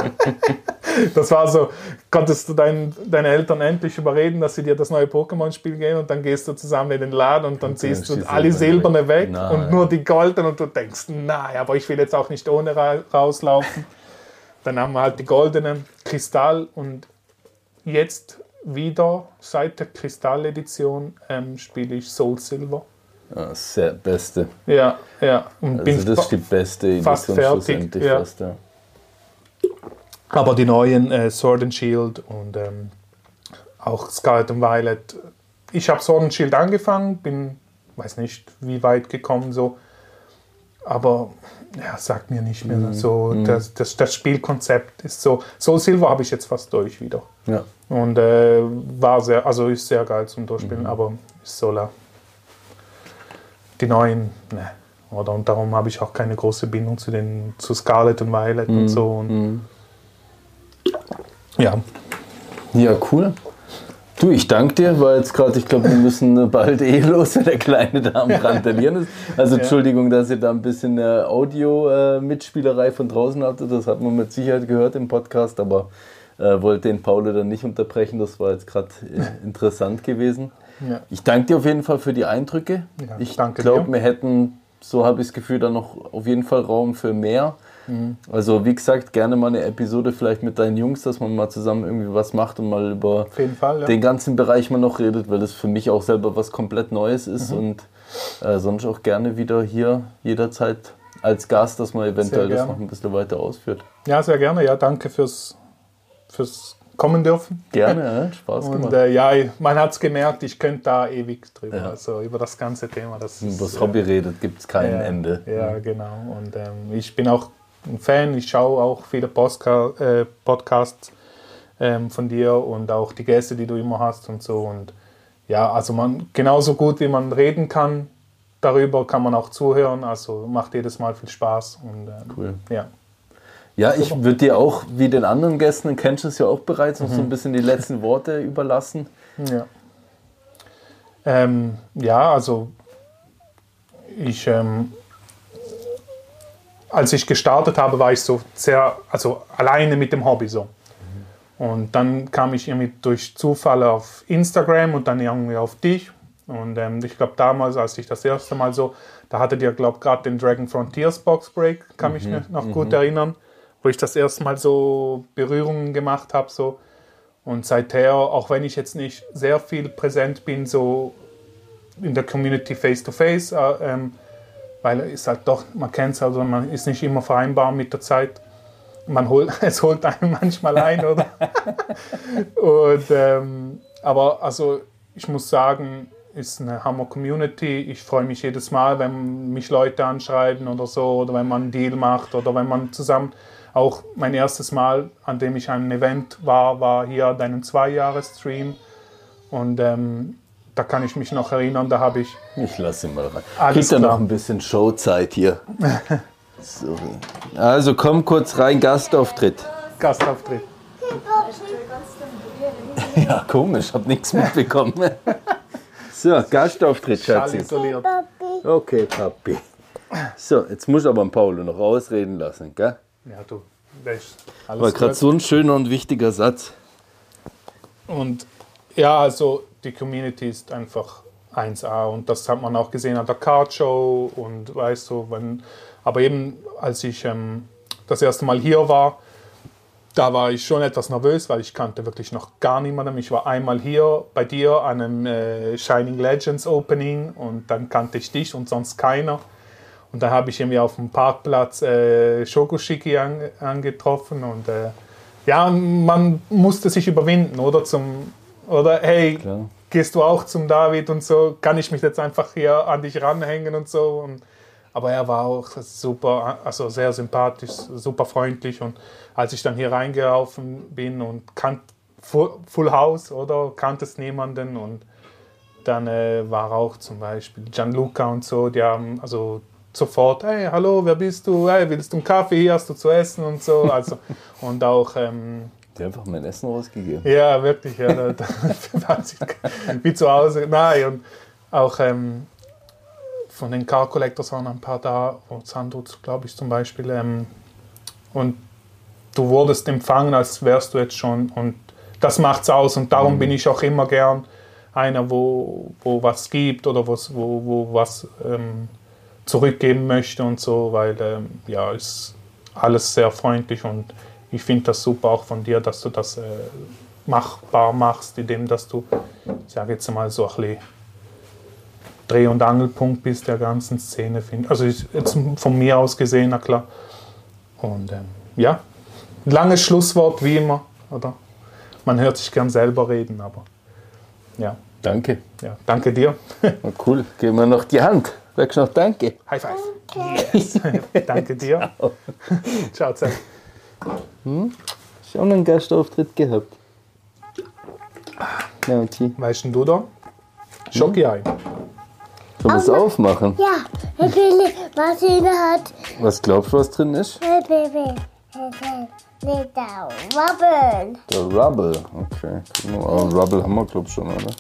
das war so, konntest du dein, deine Eltern endlich überreden, dass sie dir das neue Pokémon-Spiel geben und dann gehst du zusammen in den Laden und dann ziehst du alle silberne silberne weg Nein. und nur die goldenen und du denkst, nein, aber ich will jetzt auch nicht ohne ra rauslaufen. Dann haben wir halt die goldenen Kristall und jetzt wieder seit der Kristall-Edition ähm, spiele ich Soul Silver. Ist der beste. Ja, ja. Und Also das ist die beste fast Edition fertig, schlussendlich ja. fast, ja. Aber die neuen äh, Sword and Shield und ähm, auch Scarlet and Violet. Ich habe Sword and Shield angefangen, bin, weiß nicht, wie weit gekommen so. Aber ja, sagt mir nicht mehr Mhm. so. Das, das, das Spielkonzept ist so. Soul Silver habe ich jetzt fast durch wieder. Ja. Und äh, war sehr, also ist sehr geil zum Mhm. Durchspielen, aber ist so la. Die neuen, ne. Oder und darum habe ich auch keine große Bindung zu den zu Scarlet und Violet Mhm. und so. Und Ja, Ja, cool. Du, ich danke dir, weil jetzt gerade, ich glaube, wir müssen bald eh los, wenn der Kleine da am Randalieren ist. Also Entschuldigung, dass ihr da ein bisschen äh, Audio-Mitspielerei von draußen hattet. Das hat man mit Sicherheit gehört im Podcast, aber äh, wollte den Paulo dann nicht unterbrechen. Das war jetzt gerade äh, interessant gewesen. Ja. Ich danke dir auf jeden Fall für die Eindrücke. Ja, ich danke glaube, wir hätten, so habe ich das Gefühl, dann noch auf jeden Fall Raum für mehr. Mhm. Also wie gesagt, gerne mal eine Episode vielleicht mit deinen Jungs, dass man mal zusammen irgendwie was macht und mal über Fall. Ja. den ganzen Bereich mal noch redet, weil das für mich auch selber was komplett Neues ist Mhm. und äh, sonst auch gerne wieder hier jederzeit als Gast, dass man eventuell das noch ein bisschen weiter ausführt. Ja, sehr gerne. Ja, danke fürs, fürs kommen dürfen. Gerne, ja, Spaß Und gemacht. äh, ja, man hat es gemerkt, ich könnte da ewig drüber, Ja. also über das ganze Thema. Das Über das äh, Hobby redet, gibt es kein ja, Ende. Ja, genau. Und ähm, ich bin auch ein Fan, ich schaue auch viele Postka äh, Podcasts ähm, von dir und auch die Gäste, die du immer hast und so. Und ja, also man genauso gut wie man reden kann, darüber kann man auch zuhören. Also macht jedes Mal viel Spaß. Und, ähm, Cool. Ja. Ja, ich würde dir auch, wie den anderen Gästen, kennst du es ja auch bereits, noch Mhm. so ein bisschen die letzten Worte überlassen. Ja. Ähm, ja, also ich, ähm, als ich gestartet habe, war ich so sehr, also alleine mit dem Hobby so. Und dann kam ich irgendwie durch Zufall auf Instagram und dann irgendwie auf dich. Und ähm, ich glaube damals, als ich das erste Mal so, da hattet ihr, glaube gerade den Dragon Frontiers Box Break, kann mich noch gut erinnern, wo ich das erste Mal so Berührungen gemacht habe so. Und seither, auch wenn ich jetzt nicht sehr viel präsent bin, so in der Community face to face, äh, ähm, weil es halt doch, man kennt es, also man ist nicht immer vereinbar mit der Zeit. Man holt, es holt einen manchmal ein, oder? Und, ähm, aber also ich muss sagen, ist eine Hammer Community. Ich freue mich jedes Mal, wenn mich Leute anschreiben oder so, oder wenn man einen Deal macht oder wenn man zusammen. Auch mein erstes Mal, an dem ich an einem Event war, war hier deinen Zwei-Jahres-Stream. Und ähm, da kann ich mich noch erinnern, da habe ich Ich lasse ihn mal rein. Alles Kriegt er noch ein bisschen Showzeit hier. Sorry. Also komm kurz rein, Gastauftritt. Gastauftritt. Ja, komisch, hab nichts mitbekommen. So, Gastauftritt, Schatzi. Okay, Papi. So, jetzt muss ich aber Paulo noch ausreden lassen, gell? Ja, du, War gerade so ein schöner und wichtiger Satz. Und ja, also die Community ist einfach 1A und das hat man auch gesehen an der Card Show und weißt du, wenn, aber eben als ich ähm, das erste Mal hier war, da war ich schon etwas nervös, weil ich kannte wirklich noch gar niemanden. Ich war einmal hier bei dir an einem äh, Shining Legends Opening und dann kannte ich dich und sonst keiner. Und dann habe ich irgendwie auf dem Parkplatz äh, Shokushiki an, angetroffen und äh, ja, man musste sich überwinden, oder? Zum, oder hey, Klar. gehst du auch zum David und so, kann ich mich jetzt einfach hier an dich ranhängen und so. Und, aber er war auch super, also sehr sympathisch, super freundlich. Und als ich dann hier reingelaufen bin und kannt Full, Full House oder kanntest niemanden und dann äh, war auch zum Beispiel Gianluca und so, die haben also sofort, hey, hallo, wer bist du? Hey, willst du einen Kaffee? Hier hast du zu essen und so. Also, und auch, ähm, Die haben einfach mein Essen rausgegeben. ja, wirklich, ja, da, da, wie zu Hause. Nein, und auch ähm, von den Car Collectors waren ein paar da, und Sandro, glaube ich, zum Beispiel. Ähm, und du wurdest empfangen, als wärst du jetzt schon. Und das macht's aus. Und darum bin ich auch immer gern einer, wo, wo was gibt oder wo's- wo, wo was ähm, zurückgeben möchte und so, weil ähm, ja, ist alles sehr freundlich und ich finde das super auch von dir, dass du das äh, machbar machst, indem dass du, ich sage jetzt mal so ein bisschen Dreh- und Angelpunkt bist der ganzen Szene. Find. Also ich, jetzt von mir aus gesehen, na klar. Und ähm, ja, langes Schlusswort wie immer, oder? Man hört sich gern selber reden, aber ja, Danke. ja danke dir. Na cool. Geben wir noch die Hand. Sagst noch Danke. High five. Yes. danke dir. Ciao zusammen. Schon einen Gastauftritt gehabt. Ja, okay. Weißt du da? Schoki-Ei. Sollen wir es aufmachen? Ja, Herr Billy, was ihn hat. Was glaubst du, was drin ist? Da. Wabbeln. Der Rubble. Okay. Oh, Rubble haben wir, glaub ich, schon, oder?